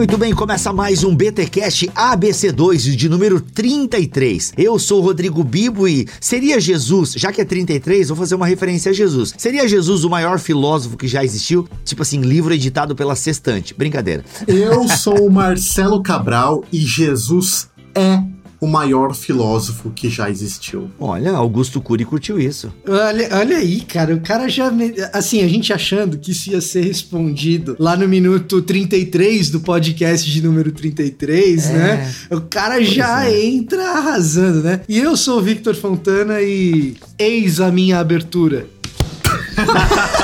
Muito bem. Começa mais um BTcast ABC2 de número 33. Eu sou Rodrigo Bibo e seria Jesus, já que é 33, vou fazer uma referência a Jesus. Seria Jesus o maior filósofo que já existiu? Tipo assim, livro editado pela Sextante. Brincadeira. Eu sou o Marcelo Cabral e Jesus é o maior filósofo que já existiu. Olha, Augusto Cury curtiu isso. Olha, olha aí, cara, o cara já. Assim, a gente achando que isso ia ser respondido lá no minuto 33 do podcast de número 33, é. né? O cara pois já é. entra arrasando, né? E eu sou o Victor Fontana e eis a minha abertura.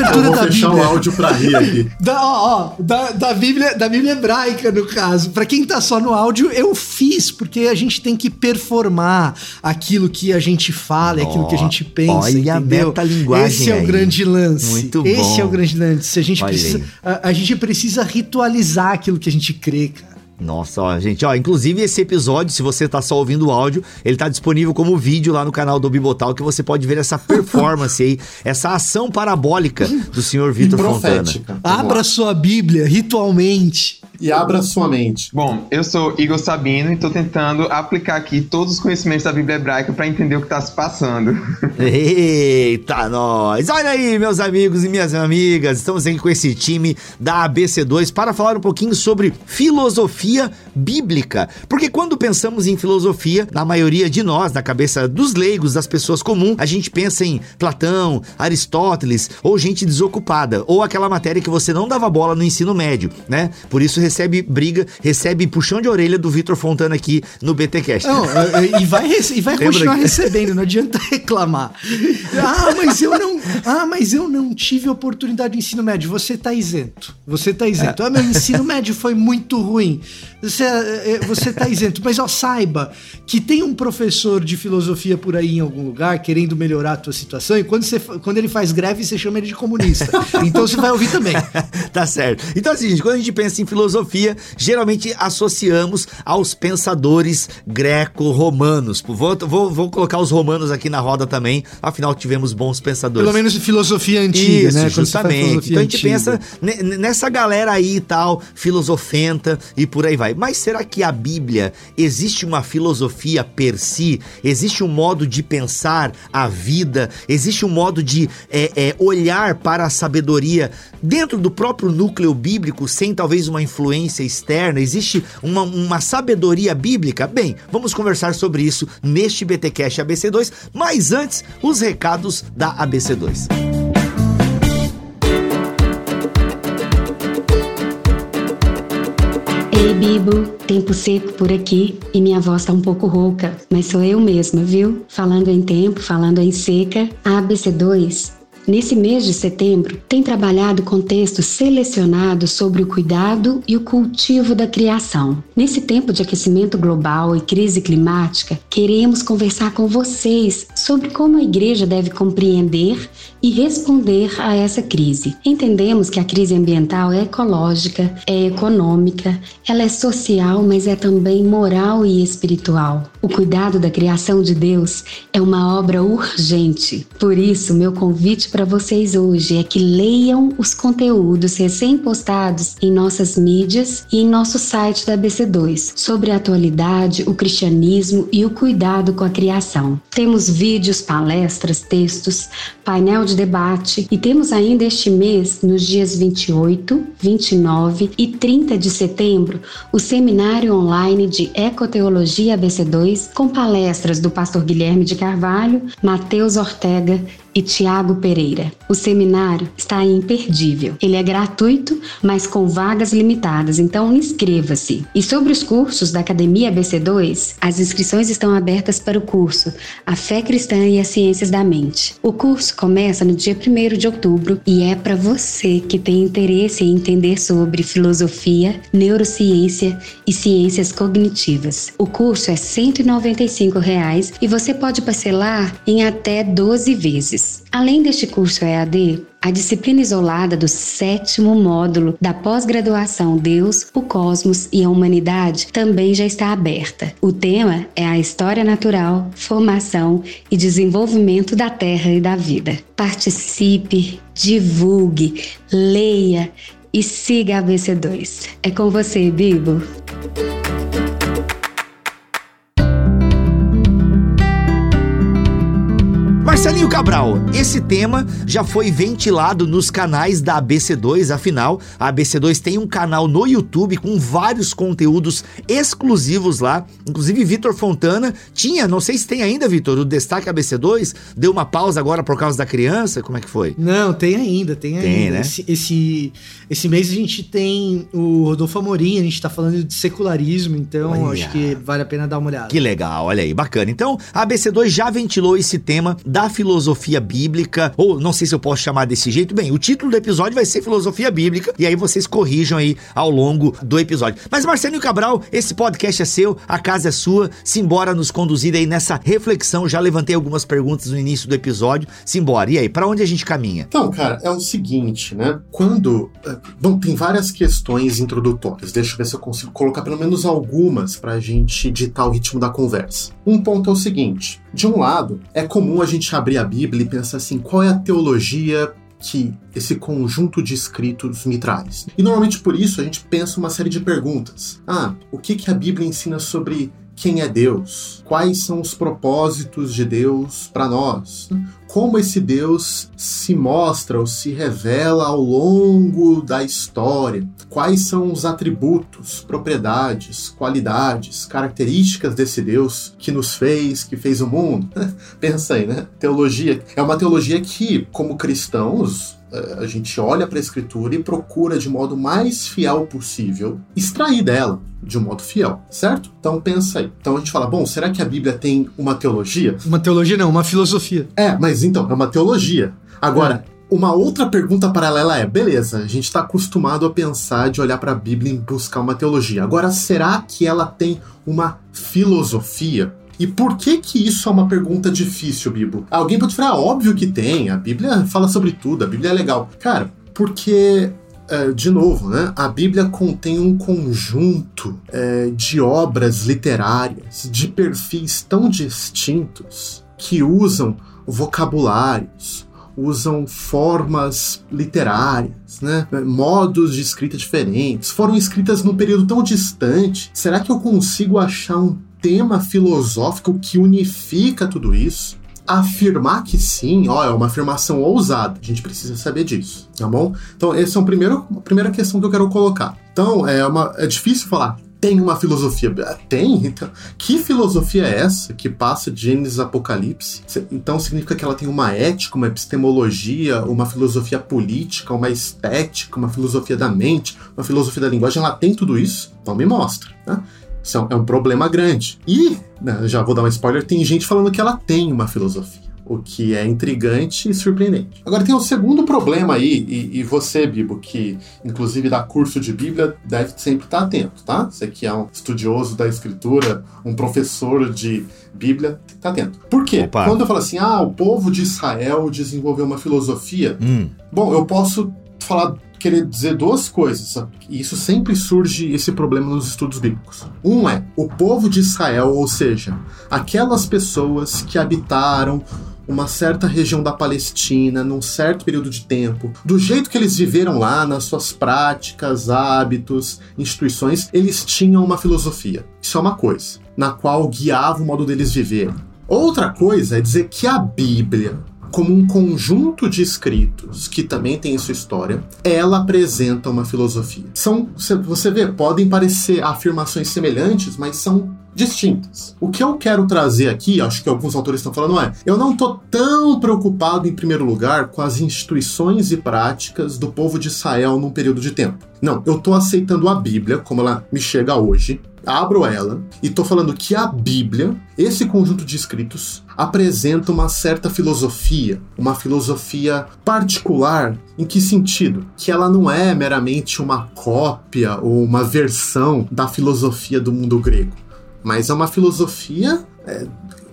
abertura Eu vou da Bíblia. o áudio pra rir aqui. Da, ó, ó, da, da, Bíblia, da Bíblia hebraica, no caso. Pra quem tá só no áudio, eu fiz, porque a gente tem que performar aquilo que a gente fala, oh, aquilo que a gente pensa. Olha entendeu? a linguagem Esse é o aí. grande lance. Muito Esse bom. é o grande lance. A gente, precisa, a, a gente precisa ritualizar aquilo que a gente crê, cara. Nossa, ó, gente, ó, inclusive esse episódio, se você tá só ouvindo o áudio, ele tá disponível como vídeo lá no canal do Bibotal, que você pode ver essa performance aí, essa ação parabólica do senhor Vitor Fontana. Abra sua Bíblia ritualmente. E abra sua mente. Bom, eu sou Igor Sabino e tô tentando aplicar aqui todos os conhecimentos da Bíblia hebraica para entender o que tá se passando. Eita, nós! Olha aí, meus amigos e minhas amigas, estamos aqui com esse time da ABC2 para falar um pouquinho sobre filosofia bíblica. Porque quando pensamos em filosofia, na maioria de nós, na cabeça dos leigos, das pessoas comuns, a gente pensa em Platão, Aristóteles ou gente desocupada, ou aquela matéria que você não dava bola no ensino médio, né? Por isso recebe briga, recebe puxão de orelha do Vitor Fontana aqui no BTcast. Não, e vai, e vai continuar recebendo, não adianta reclamar. Ah, mas eu não, ah, mas eu não tive oportunidade de ensino médio. Você tá isento. Você tá isento. É. Ah, meu ensino médio foi muito ruim. Você, é, você tá isento. Mas ó, saiba que tem um professor de filosofia por aí em algum lugar querendo melhorar a tua situação e quando, você, quando ele faz greve, você chama ele de comunista. Então você vai ouvir também. tá certo. Então assim, gente, quando a gente pensa em filosofia, geralmente associamos aos pensadores greco-romanos. Vou, vou, vou colocar os romanos aqui na roda também, afinal tivemos bons pensadores. Pelo menos filosofia antiga, Isso, né? justamente. Então a gente antiga. pensa nessa galera aí e tal, filosofenta e por aí vai. Mas será que a Bíblia existe uma filosofia per si? Existe um modo de pensar a vida? Existe um modo de é, é, olhar para a sabedoria dentro do próprio núcleo bíblico, sem talvez uma influência externa? Existe uma, uma sabedoria bíblica? Bem, vamos conversar sobre isso neste BTcast ABC2, mas antes, os recados da ABC2. Ei, Bibo, tempo seco por aqui e minha voz tá um pouco rouca, mas sou eu mesma, viu? Falando em tempo, falando em seca, a ABC2 Nesse mês de setembro, tem trabalhado com textos selecionados sobre o cuidado e o cultivo da criação. Nesse tempo de aquecimento global e crise climática, queremos conversar com vocês sobre como a igreja deve compreender e responder a essa crise. Entendemos que a crise ambiental é ecológica, é econômica, ela é social, mas é também moral e espiritual. O cuidado da criação de Deus é uma obra urgente. Por isso, meu convite para vocês hoje é que leiam os conteúdos recém-postados em nossas mídias e em nosso site da ABC2 sobre a atualidade, o cristianismo e o cuidado com a criação. Temos vídeos, palestras, textos, painel de debate e temos ainda este mês, nos dias 28, 29 e 30 de setembro, o seminário online de Ecoteologia ABC2 com palestras do pastor Guilherme de Carvalho, Matheus Ortega e Tiago Pereira. O seminário está imperdível. Ele é gratuito, mas com vagas limitadas, então inscreva-se. E sobre os cursos da Academia ABC2, as inscrições estão abertas para o curso A Fé Cristã e as Ciências da Mente. O curso começa no dia 1 de outubro e é para você que tem interesse em entender sobre filosofia, neurociência e ciências cognitivas. O curso é 195 reais e você pode parcelar em até 12 vezes. Além deste curso EAD, a disciplina isolada do sétimo módulo da pós-graduação Deus, o Cosmos e a Humanidade também já está aberta. O tema é a história natural, formação e desenvolvimento da Terra e da vida. Participe, divulgue, leia e siga a BC2. É com você, Bibo. Marcelinho Cabral, esse tema já foi ventilado nos canais da ABC2, afinal, a ABC2 tem um canal no YouTube com vários conteúdos exclusivos lá. Inclusive, Vitor Fontana tinha, não sei se tem ainda, Vitor, o Destaque ABC2, deu uma pausa agora por causa da criança, como é que foi? Não, tem ainda, tem, tem ainda. Né? Esse, esse, esse, mês a gente tem o Rodolfo Amorim, a gente tá falando de secularismo, então olha. acho que vale a pena dar uma olhada. Que legal, olha aí, bacana. Então, a ABC2 já ventilou esse tema da filosofia bíblica, ou não sei se eu posso chamar desse jeito. Bem, o título do episódio vai ser Filosofia Bíblica, e aí vocês corrijam aí ao longo do episódio. Mas Marcelinho Cabral, esse podcast é seu, a casa é sua, simbora nos conduzir aí nessa reflexão. Já levantei algumas perguntas no início do episódio, simbora. E aí, para onde a gente caminha? Então, cara, é o seguinte, né? Quando. Eh, bom, tem várias questões introdutórias, deixa eu ver se eu consigo colocar pelo menos algumas pra gente ditar o ritmo da conversa. Um ponto é o seguinte: de um lado, é comum a gente abrir a Bíblia e pensar assim, qual é a teologia que esse conjunto de escritos me traz. E normalmente por isso a gente pensa uma série de perguntas. Ah, o que, que a Bíblia ensina sobre quem é Deus? Quais são os propósitos de Deus para nós? Como esse Deus se mostra ou se revela ao longo da história, quais são os atributos, propriedades, qualidades, características desse Deus que nos fez, que fez o mundo. Pensa aí, né? Teologia. É uma teologia que, como cristãos, a gente olha para a escritura e procura de modo mais fiel possível extrair dela de um modo fiel, certo? Então pensa aí. Então a gente fala, bom, será que a Bíblia tem uma teologia? Uma teologia não, uma filosofia. É, mas então, é uma teologia. Agora, é. Uma outra pergunta paralela é: beleza, a gente está acostumado a pensar de olhar para a Bíblia e buscar uma teologia. Agora, será que ela tem uma filosofia? E por que que isso é uma pergunta difícil, Bibo? Alguém pode falar, ah, óbvio que tem, a Bíblia fala sobre tudo, a Bíblia é legal. Cara, porque é, de novo, né? A Bíblia contém um conjunto é, de obras literárias de perfis tão distintos que usam vocabulários, usam formas literárias, né? modos de escrita diferentes, foram escritas num período tão distante. Será que eu consigo achar um tema filosófico que unifica tudo isso. Afirmar que sim, ó, é uma afirmação ousada. A gente precisa saber disso, tá bom? Então, essa é a primeira, a primeira questão que eu quero colocar. Então, é, uma, é difícil falar, tem uma filosofia. Tem? Então, que filosofia é essa que passa de Gênesis Apocalipse? Então significa que ela tem uma ética, uma epistemologia, uma filosofia política, uma estética, uma filosofia da mente, uma filosofia da linguagem. Ela tem tudo isso? Então me mostra. Né? Isso é um problema grande. E, né, já vou dar um spoiler, tem gente falando que ela tem uma filosofia. O que é intrigante e surpreendente. Agora tem um segundo problema aí, e, e você, Bibo, que inclusive dá curso de Bíblia, deve sempre estar atento, tá? Você que é um estudioso da escritura, um professor de Bíblia, tá atento. Por quê? Opa. Quando eu falo assim, ah, o povo de Israel desenvolveu uma filosofia, hum. bom, eu posso falar querer dizer duas coisas. E isso sempre surge esse problema nos estudos bíblicos. Um é o povo de Israel, ou seja, aquelas pessoas que habitaram uma certa região da Palestina num certo período de tempo, do jeito que eles viveram lá, nas suas práticas, hábitos, instituições, eles tinham uma filosofia. Isso é uma coisa, na qual guiava o modo deles viver. Outra coisa é dizer que a Bíblia como um conjunto de escritos que também tem sua história, ela apresenta uma filosofia. São, você vê, podem parecer afirmações semelhantes, mas são distintas. O que eu quero trazer aqui, acho que alguns autores estão falando, é: eu não estou tão preocupado, em primeiro lugar, com as instituições e práticas do povo de Israel num período de tempo. Não, eu estou aceitando a Bíblia, como ela me chega hoje, abro ela e estou falando que a Bíblia, esse conjunto de escritos, apresenta uma certa filosofia, uma filosofia particular. Em que sentido? Que ela não é meramente uma cópia ou uma versão da filosofia do mundo grego, mas é uma filosofia é,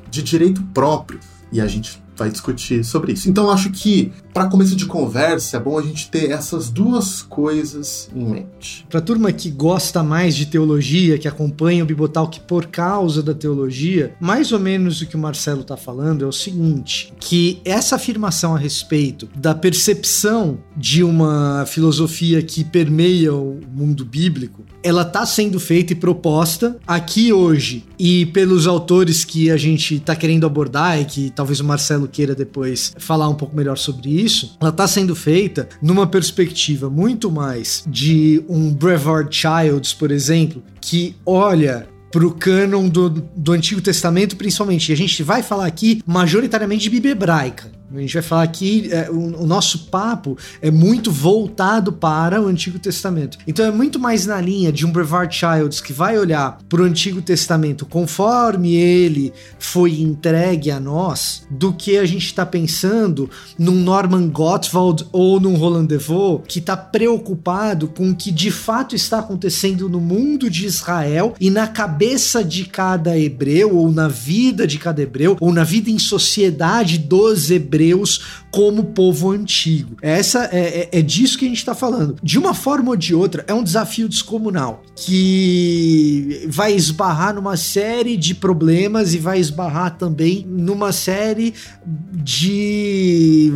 de direito próprio. E a gente vai discutir sobre isso. Então acho que para começo de conversa é bom a gente ter essas duas coisas em mente. Para turma que gosta mais de teologia, que acompanha o Bibotalk por causa da teologia, mais ou menos o que o Marcelo está falando é o seguinte, que essa afirmação a respeito da percepção de uma filosofia que permeia o mundo bíblico, ela está sendo feita e proposta aqui hoje e pelos autores que a gente está querendo abordar e que talvez o Marcelo queira depois falar um pouco melhor sobre isso, ela está sendo feita numa perspectiva muito mais de um Brevard Childs, por exemplo, que olha para o cânon do, do Antigo Testamento, principalmente. E a gente vai falar aqui majoritariamente de Bíblia hebraica. A gente vai falar aqui, é, o, o, nosso papo é muito voltado para o Antigo Testamento. Então é muito mais na linha de um Brevard Childs que vai olhar para o Antigo Testamento conforme ele foi entregue a nós, do que a gente está pensando num Norman Gottwald ou num Roland Devaux que está preocupado com o que de fato está acontecendo no mundo de Israel e na cabeça de cada hebreu, ou na vida de cada hebreu, ou na vida em sociedade dos hebreus hebreus como povo antigo. Essa é, é, é disso que a gente está falando. De uma forma ou de outra, é um desafio descomunal que vai esbarrar numa série de problemas e vai esbarrar também numa série de,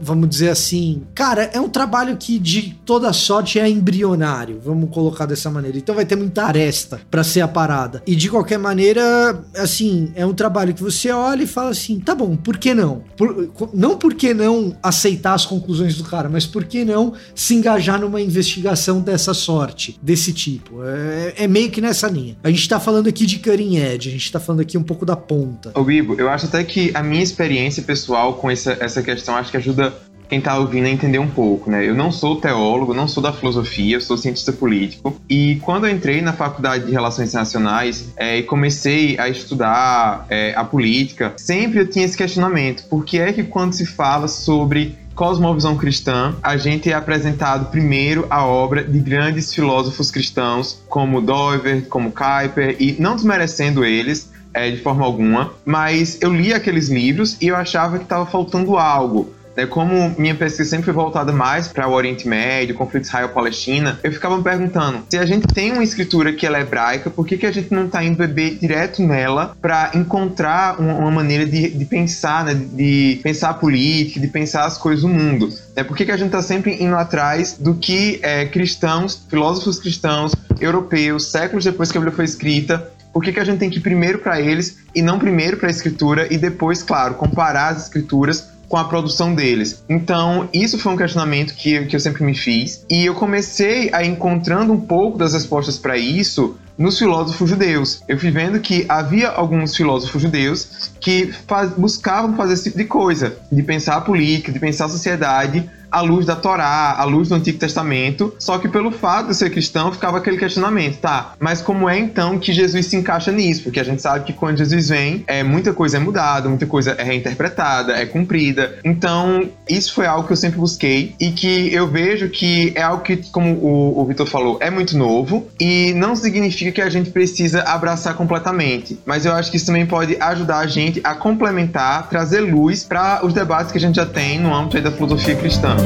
vamos dizer assim, cara, é um trabalho que de toda sorte é embrionário, vamos colocar dessa maneira. Então vai ter muita aresta para ser a parada. E de qualquer maneira, assim, é um trabalho que você olha e fala assim, tá bom, por que não? Por, não por que não aceitar as conclusões do cara, mas por que não se engajar numa investigação dessa sorte, desse tipo? É, é meio que nessa linha. A gente tá falando aqui de cutting edge, a gente tá falando aqui um pouco da ponta. Ô Bibo, eu acho até que a minha experiência pessoal com essa, essa questão acho que ajuda quem está ouvindo a entender um pouco, né? Eu não sou teólogo, não sou da filosofia, eu sou cientista político. E quando eu entrei na faculdade de Relações Internacionais é, e comecei a estudar é, a política, sempre eu tinha esse questionamento: por que é que quando se fala sobre cosmovisão cristã, a gente é apresentado primeiro a obra de grandes filósofos cristãos como Dover, como Kuyper, e não desmerecendo eles, é, de forma alguma, mas eu li aqueles livros e eu achava que estava faltando algo. É, como minha pesquisa sempre foi voltada mais para o Oriente Médio, conflito Israel-Palestina, eu ficava me perguntando, se a gente tem uma escritura que ela é hebraica, por que, que a gente não está indo beber direto nela para encontrar uma, uma maneira de, de pensar, né, de pensar a política, de pensar as coisas do mundo? É, por que, que a gente está sempre indo atrás do que é, cristãos, filósofos cristãos, europeus, séculos depois que a Bíblia foi escrita, por que, que a gente tem que ir primeiro para eles e não primeiro para a escritura e depois, claro, comparar as escrituras com a produção deles. Então, isso foi um questionamento que, que eu sempre me fiz. E eu comecei a encontrando um pouco das respostas para isso nos filósofos judeus. Eu fui vendo que havia alguns filósofos judeus que faz, buscavam fazer esse tipo de coisa, de pensar a política, de pensar a sociedade à luz da Torá, à luz do Antigo Testamento, só que pelo fato de ser cristão ficava aquele questionamento, tá? Mas como é então que Jesus se encaixa nisso? Porque a gente sabe que quando Jesus vem, é, muita coisa é mudada, muita coisa é reinterpretada, é cumprida. Então, isso foi algo que eu sempre busquei e que eu vejo que é algo que, como o, o Vitor falou, é muito novo e não significa que a gente precisa abraçar completamente. Mas eu acho que isso também pode ajudar a gente a complementar, trazer luz para os debates que a gente já tem no âmbito da filosofia cristã.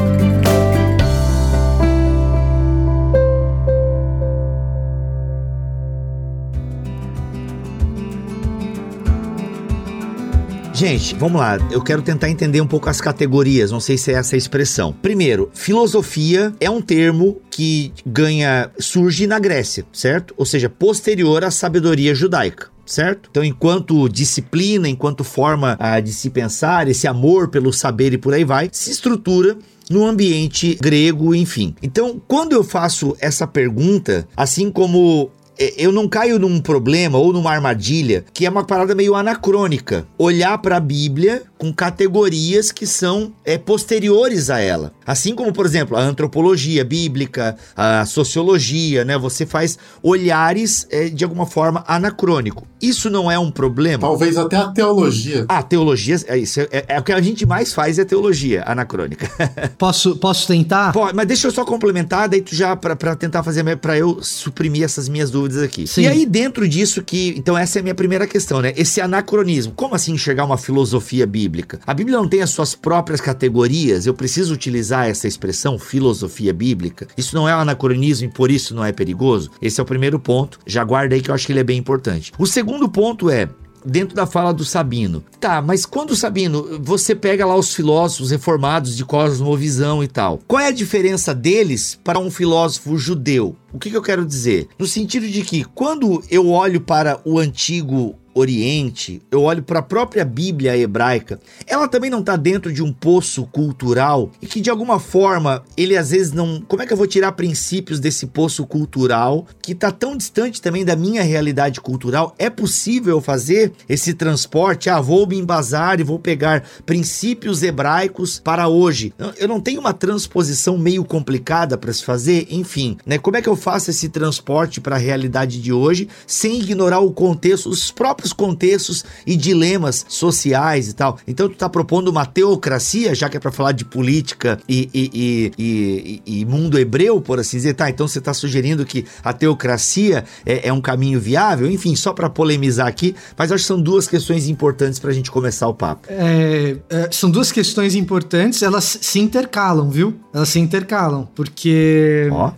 Gente, vamos lá. Eu quero tentar entender um pouco as categorias. Não sei se é essa a expressão. Primeiro, filosofia é um termo que ganha surge na Grécia, certo? Ou seja, posterior à sabedoria judaica certo? Então, enquanto disciplina, enquanto forma ah, de se pensar, esse amor pelo saber e por aí vai, se estrutura no ambiente grego, enfim. Então, quando eu faço essa pergunta, assim como eu não caio num problema ou numa armadilha que é uma parada meio anacrônica. Olhar para a Bíblia com categorias que são é, posteriores a ela. Assim como, por exemplo, a antropologia bíblica, a sociologia, né? Você faz olhares é, de alguma forma anacrônico. Isso não é um problema? Talvez até a teologia. Ah, teologia, é, isso, é, é o que a gente mais faz é teologia anacrônica. posso, posso tentar? Pode, mas deixa eu só complementar, daí tu já, para tentar fazer, para eu suprimir essas minhas dúvidas aqui. Sim. E aí, dentro disso que. Então, essa é a minha primeira questão, né? Esse anacronismo. Como assim enxergar uma filosofia bíblica? A Bíblia não tem as suas próprias categorias. Eu preciso utilizar essa expressão, filosofia bíblica. Isso não é um anacronismo e por isso não é perigoso? Esse é o primeiro ponto. Já guarda aí que eu acho que ele é bem importante. O segundo ponto é dentro da fala do Sabino. Tá, mas quando Sabino, você pega lá os filósofos reformados de cosmovisão e tal. Qual é a diferença deles para um filósofo judeu? O que, que eu quero dizer? No sentido de que quando eu olho para o antigo Oriente, eu olho para a própria Bíblia hebraica, ela também não está dentro de um poço cultural e que de alguma forma ele às vezes não. Como é que eu vou tirar princípios desse poço cultural que está tão distante também da minha realidade cultural? É possível fazer esse transporte? Ah, vou me embasar e vou pegar princípios hebraicos para hoje. Eu não tenho uma transposição meio complicada para se fazer, enfim, né? Como é que eu faço esse transporte para a realidade de hoje sem ignorar o contexto, os próprios próprios contextos e dilemas sociais e tal. Então tu tá propondo uma teocracia, já que é para falar de política e, e, e, e, mundo hebreu, por assim dizer. Tá, então você tá sugerindo que a teocracia é, é um caminho viável? Enfim, só para polemizar aqui, mas acho que são duas questões importantes para a gente começar o papo. É, é, são duas questões importantes, elas se intercalam, viu? Elas se intercalam, porque oh.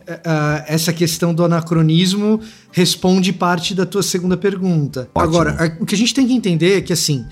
essa questão do anacronismo responde parte da tua segunda pergunta. Ótimo. Agora, o que a gente tem que entender é que, assim,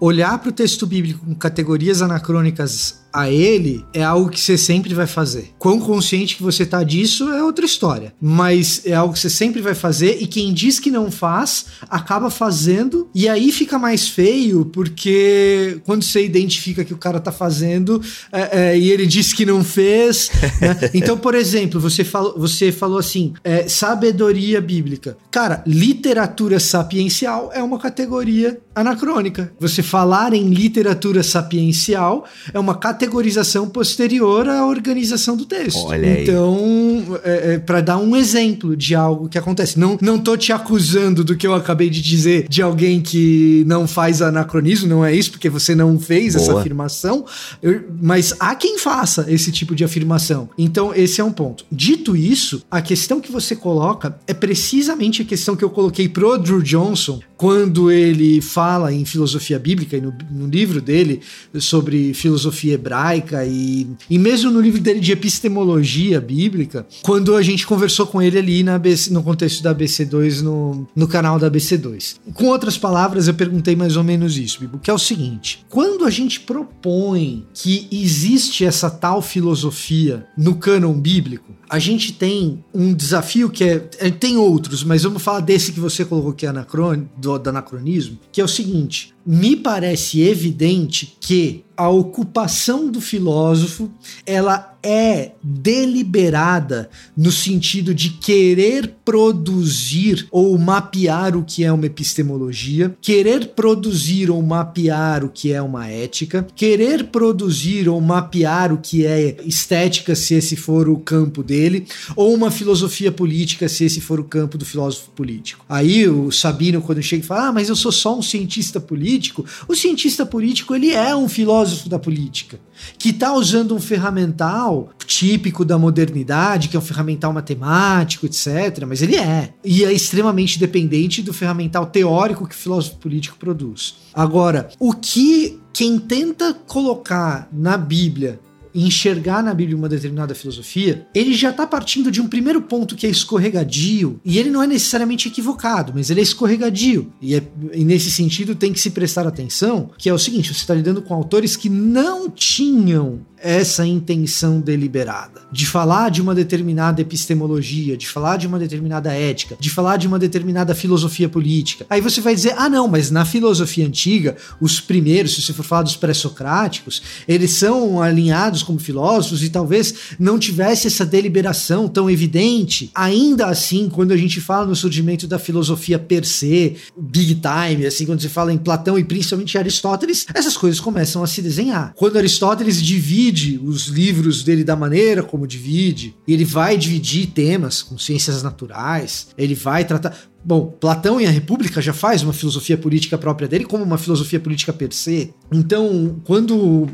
olhar para o texto bíblico com categorias anacrônicas a ele é algo que você sempre vai fazer. Quão consciente que você tá disso é outra história. Mas é algo que você sempre vai fazer e quem diz que não faz, acaba fazendo. E aí fica mais feio, porque quando você identifica que o cara tá fazendo é, é, e ele diz que não fez. Né? Então, por exemplo, você falou, você falou assim: é, sabedoria bíblica. Cara, literatura sapiencial é uma categoria anacrônica. Você falar em literatura sapiencial é uma categoria categorização posterior à organização do texto. Olha então, é, é, para dar um exemplo de algo que acontece. Não, não tô te acusando do que eu acabei de dizer de alguém que não faz anacronismo, não é isso, porque você não fez Boa. essa afirmação, eu, mas há quem faça esse tipo de afirmação. Então, esse é um ponto. Dito isso, a questão que você coloca é precisamente a questão que eu coloquei pro Drew Johnson quando ele fala em filosofia bíblica e no, no livro dele sobre filosofia hebraica hebraica e, e mesmo no livro dele de epistemologia bíblica, quando a gente conversou com ele ali na no contexto da ABC2, no, no canal da ABC2. Com outras palavras, eu perguntei mais ou menos isso, Bibo, que é o seguinte: quando a gente propõe que existe essa tal filosofia no cânon bíblico, a gente tem um desafio que é, é. Tem outros, mas vamos falar desse que você colocou que é anacron, do, do anacronismo, que é o seguinte: me parece evidente que a ocupação do filósofo ela é deliberada no sentido de querer produzir ou mapear o que é uma epistemologia, querer produzir ou mapear o que é uma ética, querer produzir ou mapear o que é estética, se esse for o campo dele, ou uma filosofia política, se esse for o campo do filósofo político. Aí o Sabino, quando chega e fala, ah, mas eu sou só um cientista político, o cientista político ele é um filósofo da política, que está usando um ferramental típico da modernidade, que é um ferramental matemático, etc. Mas ele é. E é extremamente dependente do ferramental teórico que o filósofo político produz. Agora, o que quem tenta colocar na Bíblia enxergar na Bíblia uma determinada filosofia, ele já está partindo de um primeiro ponto que é escorregadio, e ele não é necessariamente equivocado, mas ele é escorregadio. E, é, e nesse sentido tem que se prestar atenção, que é o seguinte, você está lidando com autores que não tinham essa intenção deliberada de falar de uma determinada epistemologia, de falar de uma determinada ética, de falar de uma determinada filosofia política. Aí você vai dizer: ah, não, mas na filosofia antiga, os primeiros, se você for falar dos pré-socráticos, eles são alinhados como filósofos e talvez não tivesse essa deliberação tão evidente. Ainda assim, quando a gente fala no surgimento da filosofia per se, big time, assim, quando se fala em Platão e principalmente Aristóteles, essas coisas começam a se desenhar. Quando Aristóteles divide divide os livros dele da maneira como divide, ele vai dividir temas com ciências naturais, ele vai tratar bom, Platão em A República já faz uma filosofia política própria dele, como uma filosofia política per se. Então, quando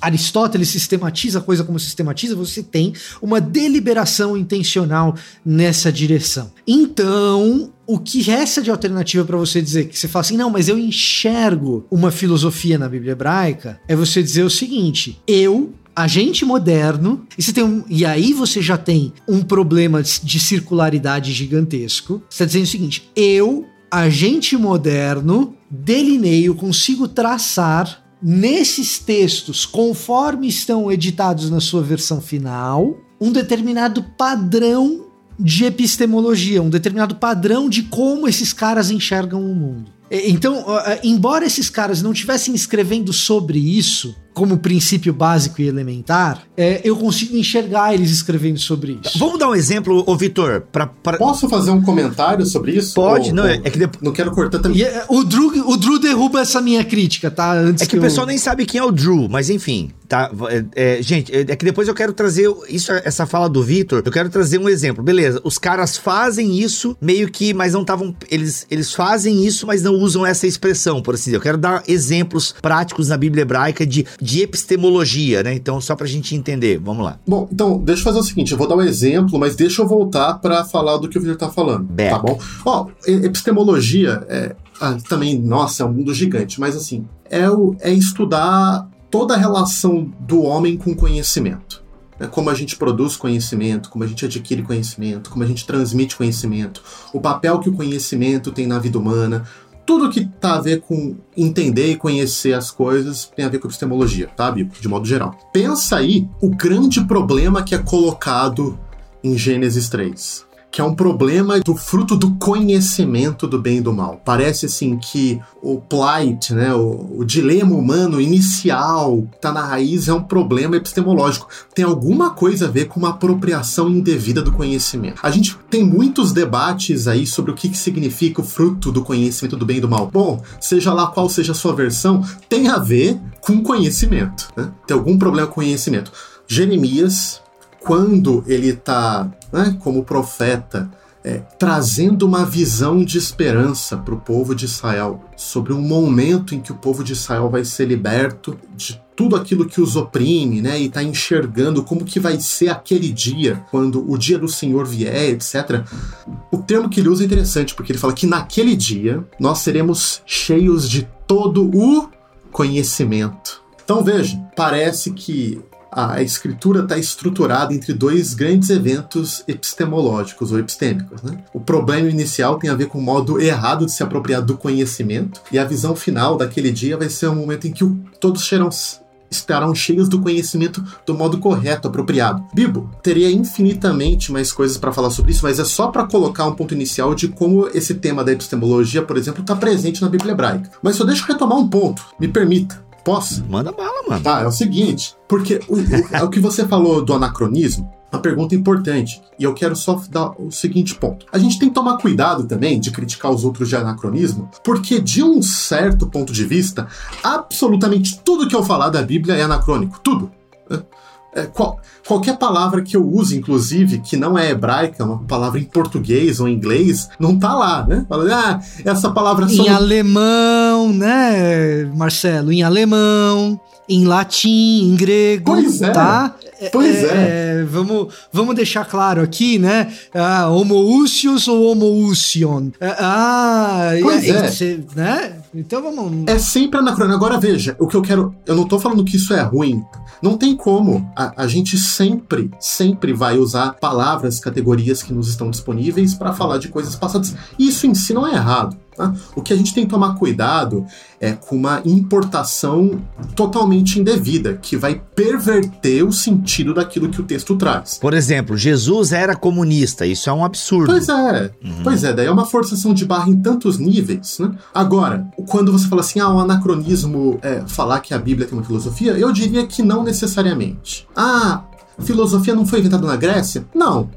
Aristóteles sistematiza a coisa como sistematiza, você tem uma deliberação intencional nessa direção. Então, o que resta de alternativa para você dizer que você fala assim, não, mas eu enxergo uma filosofia na Bíblia hebraica, é você dizer o seguinte: eu agente moderno, e, você tem um, e aí você já tem um problema de circularidade gigantesco. Você está dizendo o seguinte: eu, agente moderno, delineio, consigo traçar nesses textos, conforme estão editados na sua versão final, um determinado padrão de epistemologia, um determinado padrão de como esses caras enxergam o mundo. Então, embora esses caras não estivessem escrevendo sobre isso, como princípio básico e elementar, é, eu consigo enxergar eles escrevendo sobre isso. Vamos dar um exemplo, ô Vitor, pra, pra, Posso fazer um comentário sobre isso? Pode, ou, não, ou, é que depois... Não quero cortar também. É, o, Drew, o Drew derruba essa minha crítica, tá? Antes é que, que o pessoal nem sabe quem é o Drew, mas enfim, tá? É, é, gente, é, é que depois eu quero trazer isso, essa fala do Vitor, eu quero trazer um exemplo. Beleza, os caras fazem isso meio que, mas não estavam. Eles, eles fazem isso, mas não usam essa expressão, por assim dizer. Eu quero dar exemplos práticos na Bíblia hebraica de de epistemologia, né? Então, só pra gente entender, vamos lá. Bom, então, deixa eu fazer o seguinte, eu vou dar um exemplo, mas deixa eu voltar para falar do que o Victor tá falando, Back. tá bom? Ó, epistemologia é, ah, também, nossa, é um mundo gigante, mas assim, é, o, é estudar toda a relação do homem com conhecimento. Né? Como a gente produz conhecimento, como a gente adquire conhecimento, como a gente transmite conhecimento, o papel que o conhecimento tem na vida humana, tudo que tá a ver com entender e conhecer as coisas tem a ver com epistemologia, sabe? De modo geral. Pensa aí o grande problema que é colocado em Gênesis 3 que é um problema do fruto do conhecimento do bem e do mal. Parece assim que o plight, né, o, o dilema humano inicial, está na raiz, é um problema epistemológico. Tem alguma coisa a ver com uma apropriação indevida do conhecimento. A gente tem muitos debates aí sobre o que, que significa o fruto do conhecimento do bem e do mal. Bom, seja lá qual seja a sua versão, tem a ver com conhecimento. Né? Tem algum problema com conhecimento. Jeremias, quando ele está, né, como profeta, é, trazendo uma visão de esperança para o povo de Israel, sobre um momento em que o povo de Israel vai ser liberto de tudo aquilo que os oprime, né, e está enxergando como que vai ser aquele dia, quando o dia do Senhor vier, etc. O termo que ele usa é interessante, porque ele fala que naquele dia nós seremos cheios de todo o conhecimento. Então veja, parece que a escritura está estruturada entre dois grandes eventos epistemológicos ou epistêmicos. Né? O problema inicial tem a ver com o modo errado de se apropriar do conhecimento, e a visão final daquele dia vai ser um momento em que todos serão estarão cheios do conhecimento do modo correto, apropriado. Bibo, teria infinitamente mais coisas para falar sobre isso, mas é só para colocar um ponto inicial de como esse tema da epistemologia, por exemplo, está presente na Bíblia hebraica. Mas só deixa eu retomar um ponto, me permita. Posso? Manda bala, mano. Tá, é o seguinte, porque o, o, o que você falou do anacronismo, uma pergunta importante. E eu quero só dar o seguinte ponto. A gente tem que tomar cuidado também de criticar os outros de anacronismo, porque de um certo ponto de vista, absolutamente tudo que eu falar da Bíblia é anacrônico. Tudo. É, qual, qualquer palavra que eu use, inclusive, que não é hebraica, uma palavra em português ou em inglês, não tá lá, né? Fala, ah, essa palavra só. Em alemão, né, Marcelo? Em alemão, em latim, em grego. Pois é. Tá? Pois é. é. é. vamos, vamos deixar claro aqui, né? Ah, homoousios ou homoousion? Ah, pois é. Você, né? Então vamos. É sempre anacrônico. Agora veja, o que eu quero. Eu não tô falando que isso é ruim. Não tem como. A, a gente sempre, sempre vai usar palavras, categorias que nos estão disponíveis para falar de coisas passadas. Isso em si não é errado. Tá? O que a gente tem que tomar cuidado é com uma importação totalmente indevida, que vai perverter o sentido daquilo que o texto traz. Por exemplo, Jesus era comunista, isso é um absurdo. Pois é, uhum. pois é, daí é uma forçação de barra em tantos níveis. Né? Agora, quando você fala assim, ah, o anacronismo é falar que a Bíblia tem uma filosofia, eu diria que não necessariamente. Ah, filosofia não foi inventada na Grécia? Não.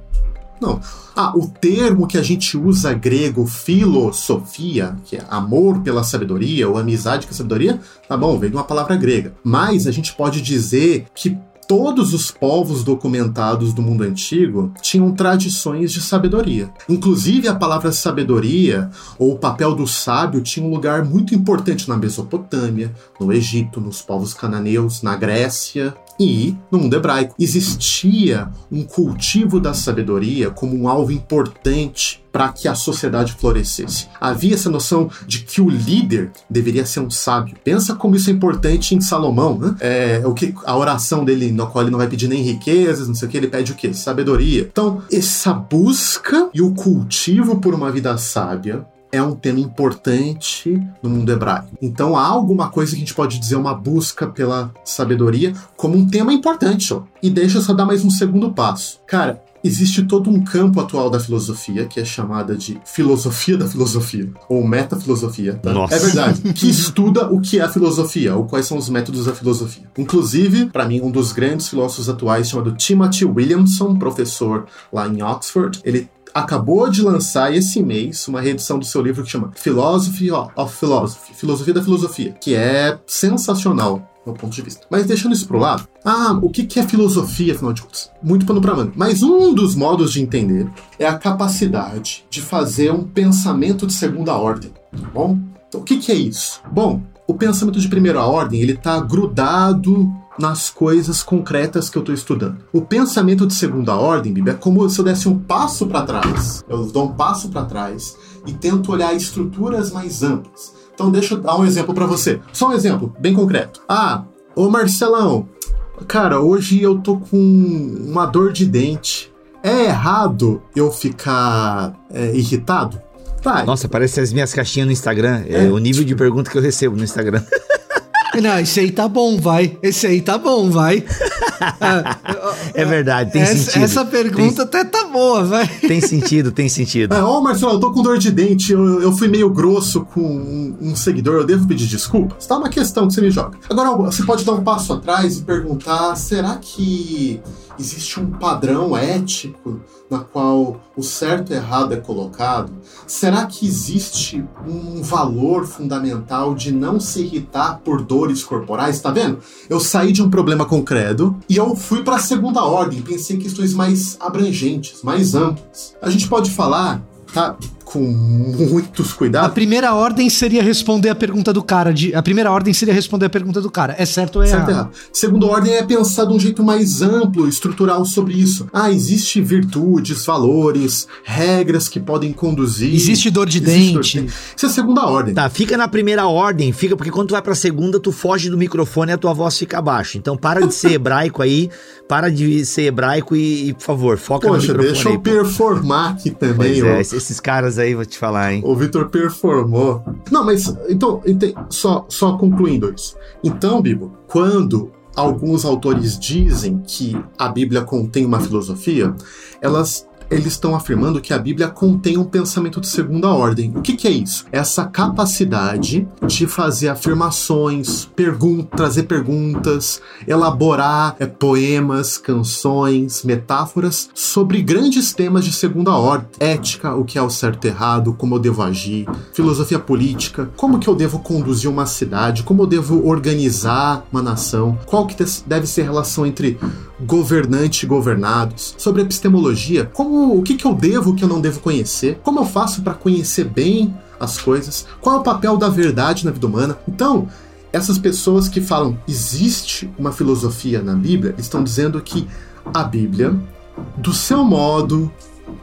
Não. Ah, o termo que a gente usa grego, filosofia, que é amor pela sabedoria ou amizade com a sabedoria, tá bom, vem de uma palavra grega. Mas a gente pode dizer que todos os povos documentados do mundo antigo tinham tradições de sabedoria. Inclusive, a palavra sabedoria ou o papel do sábio tinha um lugar muito importante na Mesopotâmia, no Egito, nos povos cananeus, na Grécia e no mundo hebraico. Existia um cultivo da sabedoria como um alvo importante para que a sociedade florescesse. Havia essa noção de que o líder deveria ser um sábio. Pensa como isso é importante em Salomão, né? É, o que a oração dele, no qual ele não vai pedir nem riquezas, não sei o que, ele pede o quê? Sabedoria. Então, essa busca e o cultivo por uma vida sábia é um tema importante no mundo hebraico. Então há alguma coisa que a gente pode dizer uma busca pela sabedoria como um tema importante. Ó. E deixa eu só dar mais um segundo passo. Cara, existe todo um campo atual da filosofia que é chamada de filosofia da filosofia ou metafilosofia. Tá? Nossa. É verdade. Que estuda o que é a filosofia ou quais são os métodos da filosofia. Inclusive, para mim, um dos grandes filósofos atuais chamado Timothy Williamson, professor lá em Oxford, ele acabou de lançar esse mês uma reedição do seu livro que chama Philosophy of Philosophy, Filosofia da Filosofia, que é sensacional meu ponto de vista. Mas deixando isso pro lado, ah, o que, é filosofia, afinal de contas? Muito pano pra mano. Mas um dos modos de entender é a capacidade de fazer um pensamento de segunda ordem, tá bom? Então, o que, que é isso? Bom, o pensamento de primeira ordem, ele tá grudado nas coisas concretas que eu estou estudando. O pensamento de segunda ordem, Bíblia, é como se eu desse um passo para trás. Eu dou um passo para trás e tento olhar estruturas mais amplas. Então deixa eu dar um exemplo para você. Só um exemplo, bem concreto. Ah, ô Marcelão, cara, hoje eu tô com uma dor de dente. É errado eu ficar é, irritado? Tá. Nossa, parece as minhas caixinhas no Instagram. É, é o nível de pergunta que eu recebo no Instagram. Não, esse aí tá bom, vai. Esse aí tá bom, vai. é verdade, tem essa, sentido. Essa pergunta tem, até tá boa, vai. Tem sentido, tem sentido. É, ô Marcelo, eu tô com dor de dente, eu, eu fui meio grosso com um, um, seguidor, eu devo pedir desculpas? Tá uma questão que você me joga. Agora, você pode dar um passo atrás e perguntar, será que existe um padrão ético na qual o certo e errado é colocado? Será que existe um valor fundamental de não se irritar por dores corporais? Tá vendo? Eu saí de um problema concreto e eu fui para a segunda ordem, pensei em questões mais abrangentes, mais amplas. A gente pode falar, tá? Com muitos cuidados. A primeira ordem seria responder a pergunta do cara. De, a primeira ordem seria responder a pergunta do cara. É certo ou é certo errado? Segunda ordem é pensar de um jeito mais amplo, estrutural sobre isso. Ah, existe virtudes, valores, regras que podem conduzir. Existe dor de existe dente. Dor de... Isso é segunda ordem. Tá, fica na primeira ordem, fica, porque quando tu vai pra segunda, tu foge do microfone e a tua voz fica abaixo. Então para de ser hebraico aí, para de ser hebraico e, e por favor, foca Poxa, no microfone. Deixa eu aí, performar aqui também. Pois é, esses caras aí, vou te falar, hein? O Vitor performou. Não, mas então, só, só concluindo isso. Então, Bibo, quando alguns autores dizem que a Bíblia contém uma filosofia, elas eles estão afirmando que a Bíblia contém um pensamento de segunda ordem. O que, que é isso? Essa capacidade de fazer afirmações, pergun trazer perguntas, elaborar é, poemas, canções, metáforas sobre grandes temas de segunda ordem. Ética, o que é o certo e errado, como eu devo agir, filosofia política, como que eu devo conduzir uma cidade, como eu devo organizar uma nação, qual que deve ser a relação entre governante e governados, sobre epistemologia, como o que, que eu devo, o que eu não devo conhecer, como eu faço para conhecer bem as coisas, qual é o papel da verdade na vida humana. Então, essas pessoas que falam existe uma filosofia na Bíblia, estão dizendo que a Bíblia, do seu modo,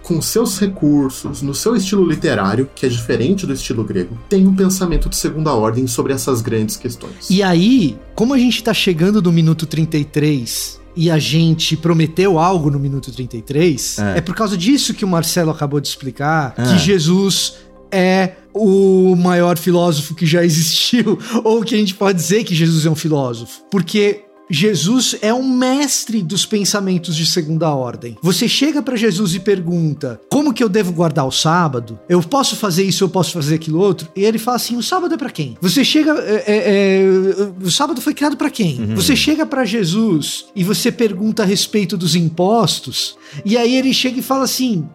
com seus recursos, no seu estilo literário, que é diferente do estilo grego, tem um pensamento de segunda ordem sobre essas grandes questões. E aí, como a gente está chegando no minuto 33 e a gente prometeu algo no minuto 33, é, é por causa disso que o Marcelo acabou de explicar, é. que Jesus é o maior filósofo que já existiu, ou que a gente pode dizer que Jesus é um filósofo. Porque Jesus é um mestre dos pensamentos de segunda ordem. Você chega para Jesus e pergunta: como que eu devo guardar o sábado? Eu posso fazer isso, eu posso fazer aquilo outro? E ele fala assim: o sábado é para quem? Você chega, é, é, é, o sábado foi criado para quem? Uhum. Você chega para Jesus e você pergunta a respeito dos impostos, e aí ele chega e fala assim: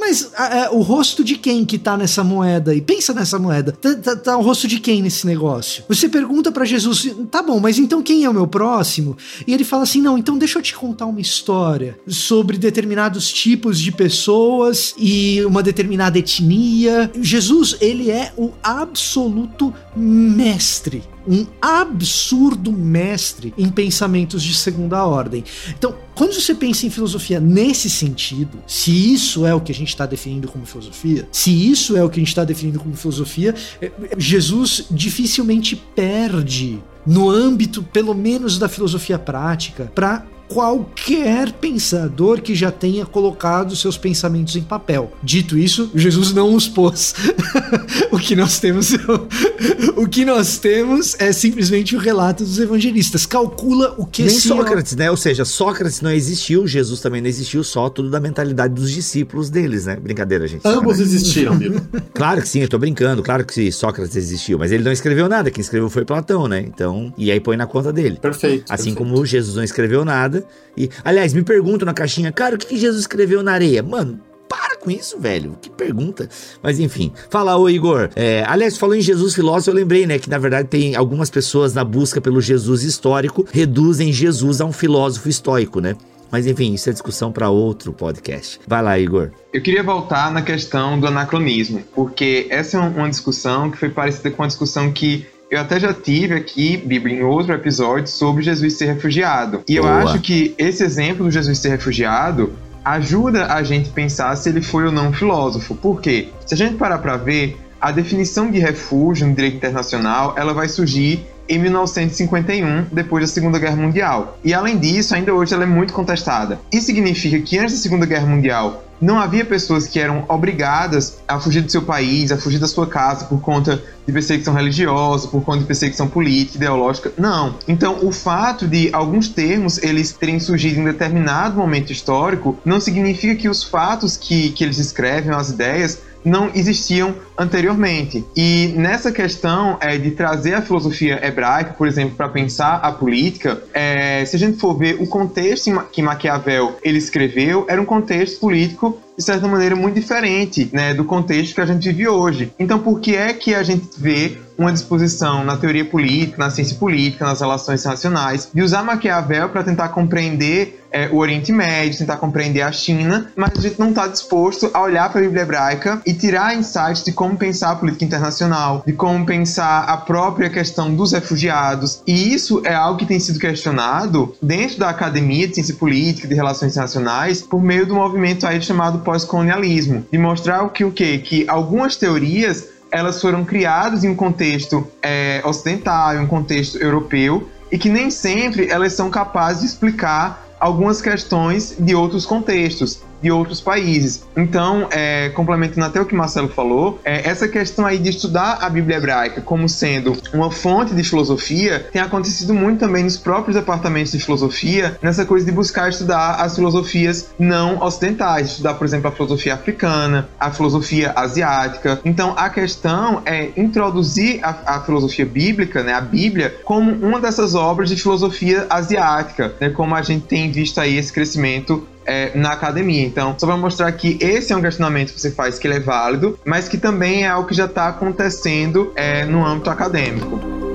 Mas a, a, o rosto de quem que tá nessa moeda? E pensa nessa moeda. Tá, tá, tá, o rosto de quem nesse negócio? Você pergunta para Jesus, tá bom, mas então quem é o meu próximo? E ele fala assim: não, então deixa eu te contar uma história sobre determinados tipos de pessoas e uma determinada etnia. Jesus, ele é o absoluto mestre um absurdo mestre em pensamentos de segunda ordem. Então, quando você pensa em filosofia nesse sentido, se isso é o que a gente está definindo como filosofia, se isso é o que a gente está definindo como filosofia, é, Jesus dificilmente perde no âmbito, pelo menos, da filosofia prática, para qualquer pensador que já tenha colocado seus pensamentos em papel. Dito isso, Jesus não os pôs. o que nós temos o que nós temos é simplesmente o relato dos evangelistas. Calcula o que Nem Sócrates, né? Ou seja, Sócrates não existiu, Jesus também não existiu, só tudo da mentalidade dos discípulos deles, né? Brincadeira, gente. Ambos né? existiram, amigo. claro que sim, eu tô brincando, claro que Sócrates existiu, mas ele não escreveu nada, quem escreveu foi Platão, né? Então, e aí põe na conta dele. Perfeito. Assim perfeito. como Jesus não escreveu nada, e, aliás, me perguntam na caixinha, cara, o que, que Jesus escreveu na areia? Mano, para com isso, velho. Que pergunta. Mas enfim. Fala, ô Igor. É, aliás, falou em Jesus filósofo, eu lembrei, né? Que na verdade tem algumas pessoas na busca pelo Jesus histórico reduzem Jesus a um filósofo estoico, né? Mas enfim, isso é discussão para outro podcast. Vai lá, Igor. Eu queria voltar na questão do anacronismo, porque essa é uma discussão que foi parecida com a discussão que eu até já tive aqui, Bíblia, em outro episódio, sobre Jesus ser refugiado. E Boa. eu acho que esse exemplo do Jesus ser refugiado ajuda a gente a pensar se ele foi ou não um filósofo. Por quê? Se a gente parar para ver, a definição de refúgio no direito internacional, ela vai surgir em 1951, depois da Segunda Guerra Mundial. E além disso, ainda hoje ela é muito contestada. Isso significa que antes da Segunda Guerra Mundial, não havia pessoas que eram obrigadas a fugir do seu país, a fugir da sua casa por conta de perseguição religiosa, por conta de perseguição política, ideológica. Não. Então, o fato de alguns termos eles terem surgido em determinado momento histórico não significa que os fatos que, que eles escrevem, as ideias, não existiam anteriormente. E nessa questão é, de trazer a filosofia hebraica, por exemplo, para pensar a política, é, se a gente for ver o contexto que Maquiavel ele escreveu, era um contexto político de certa maneira muito diferente né, do contexto que a gente vive hoje. Então, por que é que a gente vê uma disposição na teoria política, na ciência política, nas relações nacionais, de usar Maquiavel para tentar compreender é, o Oriente Médio, tentar compreender a China, mas a gente não está disposto a olhar para a Bíblia hebraica e tirar insights de como pensar a política internacional, de como pensar a própria questão dos refugiados. E isso é algo que tem sido questionado dentro da academia de ciência política, de relações internacionais, por meio do movimento aí chamado pós-colonialismo, de mostrar o que o quê? Que algumas teorias elas foram criadas em um contexto é, ocidental, em um contexto europeu, e que nem sempre elas são capazes de explicar algumas questões de outros contextos de outros países. Então, é, complementando até o que Marcelo falou, é, essa questão aí de estudar a Bíblia hebraica como sendo uma fonte de filosofia tem acontecido muito também nos próprios departamentos de filosofia, nessa coisa de buscar estudar as filosofias não ocidentais, estudar, por exemplo, a filosofia africana, a filosofia asiática. Então, a questão é introduzir a, a filosofia bíblica, né, a Bíblia, como uma dessas obras de filosofia asiática, né, como a gente tem visto aí esse crescimento é, na academia. Então, só para mostrar que esse é um questionamento que você faz que ele é válido, mas que também é algo que já está acontecendo é, no âmbito acadêmico.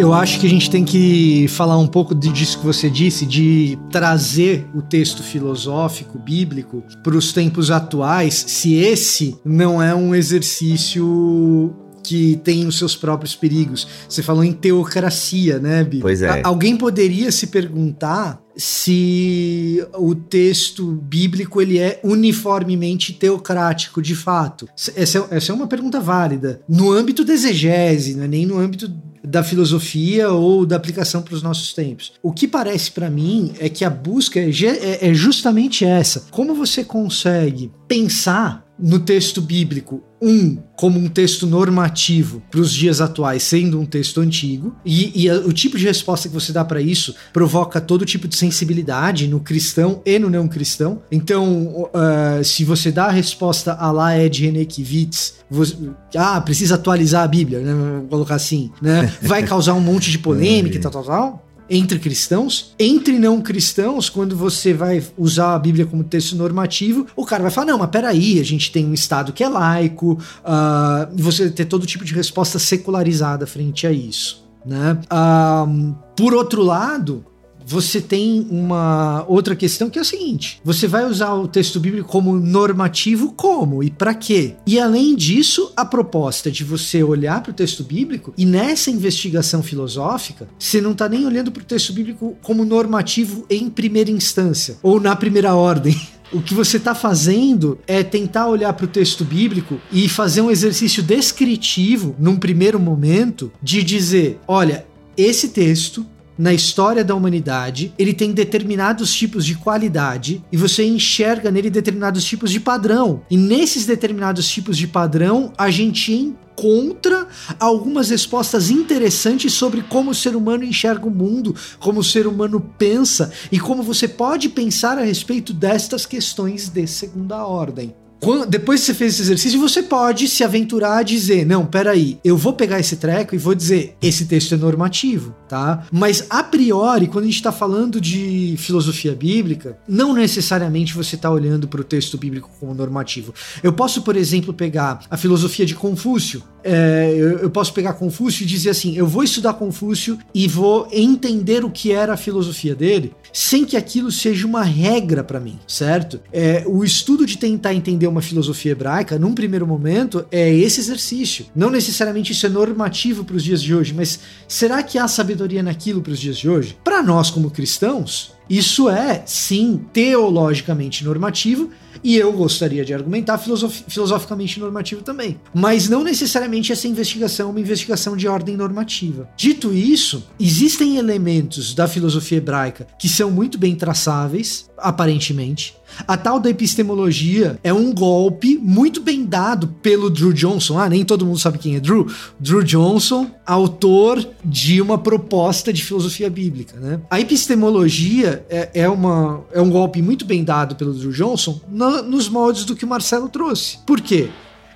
Eu acho que a gente tem que falar um pouco disso que você disse, de trazer o texto filosófico, bíblico, para os tempos atuais, se esse não é um exercício que tem os seus próprios perigos. Você falou em teocracia, né, Bi? Pois é. Alguém poderia se perguntar se o texto bíblico ele é uniformemente teocrático, de fato. Essa é, essa é uma pergunta válida. No âmbito da exegese, não é nem no âmbito da filosofia ou da aplicação para os nossos tempos. O que parece para mim é que a busca é, é, é justamente essa. Como você consegue pensar no texto bíblico um como um texto normativo para os dias atuais, sendo um texto antigo, e, e o tipo de resposta que você dá para isso provoca todo tipo de sensibilidade no cristão e no não cristão. Então, uh, se você dá a resposta a lá Ed Renekiewicz, você, ah, precisa atualizar a Bíblia, né? Vou colocar assim, né? Vai causar um monte de polêmica e tal, tal, tal entre cristãos. Entre não cristãos, quando você vai usar a Bíblia como texto normativo, o cara vai falar: não, mas peraí, a gente tem um Estado que é laico, uh, você ter todo tipo de resposta secularizada frente a isso. Né? Uh, por outro lado, você tem uma outra questão que é a seguinte: você vai usar o texto bíblico como normativo como e para quê? E além disso, a proposta de você olhar para o texto bíblico e nessa investigação filosófica, você não está nem olhando para o texto bíblico como normativo em primeira instância ou na primeira ordem. O que você está fazendo é tentar olhar para o texto bíblico e fazer um exercício descritivo, num primeiro momento, de dizer: olha, esse texto na história da humanidade, ele tem determinados tipos de qualidade e você enxerga nele determinados tipos de padrão. E nesses determinados tipos de padrão, a gente encontra algumas respostas interessantes sobre como o ser humano enxerga o mundo, como o ser humano pensa e como você pode pensar a respeito destas questões de segunda ordem. Quando, depois que você fez esse exercício, você pode se aventurar a dizer: não, peraí, eu vou pegar esse treco e vou dizer, esse texto é normativo, tá? Mas a priori, quando a gente está falando de filosofia bíblica, não necessariamente você está olhando para o texto bíblico como normativo. Eu posso, por exemplo, pegar a filosofia de Confúcio. É, eu, eu posso pegar Confúcio e dizer assim: eu vou estudar Confúcio e vou entender o que era a filosofia dele, sem que aquilo seja uma regra para mim, certo? É, o estudo de tentar entender uma filosofia hebraica, num primeiro momento, é esse exercício. Não necessariamente isso é normativo para os dias de hoje, mas será que há sabedoria naquilo para os dias de hoje? Para nós, como cristãos, isso é, sim, teologicamente normativo e eu gostaria de argumentar filosof filosoficamente normativo também. Mas não necessariamente essa investigação é uma investigação de ordem normativa. Dito isso, existem elementos da filosofia hebraica que são muito bem traçáveis, aparentemente. A tal da epistemologia é um golpe muito bem dado pelo Drew Johnson. Ah, nem todo mundo sabe quem é Drew. Drew Johnson, autor de uma proposta de filosofia bíblica. Né? A epistemologia é, é, uma, é um golpe muito bem dado pelo Drew Johnson no, nos moldes do que o Marcelo trouxe. Por quê?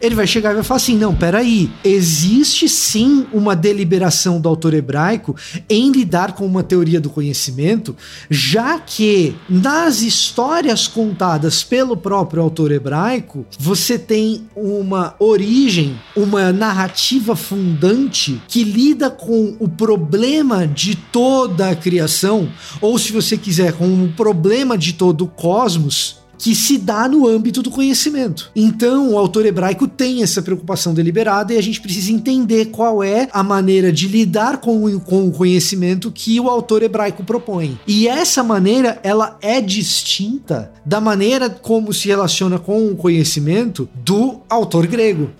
Ele vai chegar e vai falar assim: não, peraí, existe sim uma deliberação do autor hebraico em lidar com uma teoria do conhecimento, já que nas histórias contadas pelo próprio autor hebraico, você tem uma origem, uma narrativa fundante que lida com o problema de toda a criação, ou se você quiser, com o problema de todo o cosmos que se dá no âmbito do conhecimento. Então, o autor hebraico tem essa preocupação deliberada e a gente precisa entender qual é a maneira de lidar com o, com o conhecimento que o autor hebraico propõe. E essa maneira, ela é distinta da maneira como se relaciona com o conhecimento do autor grego.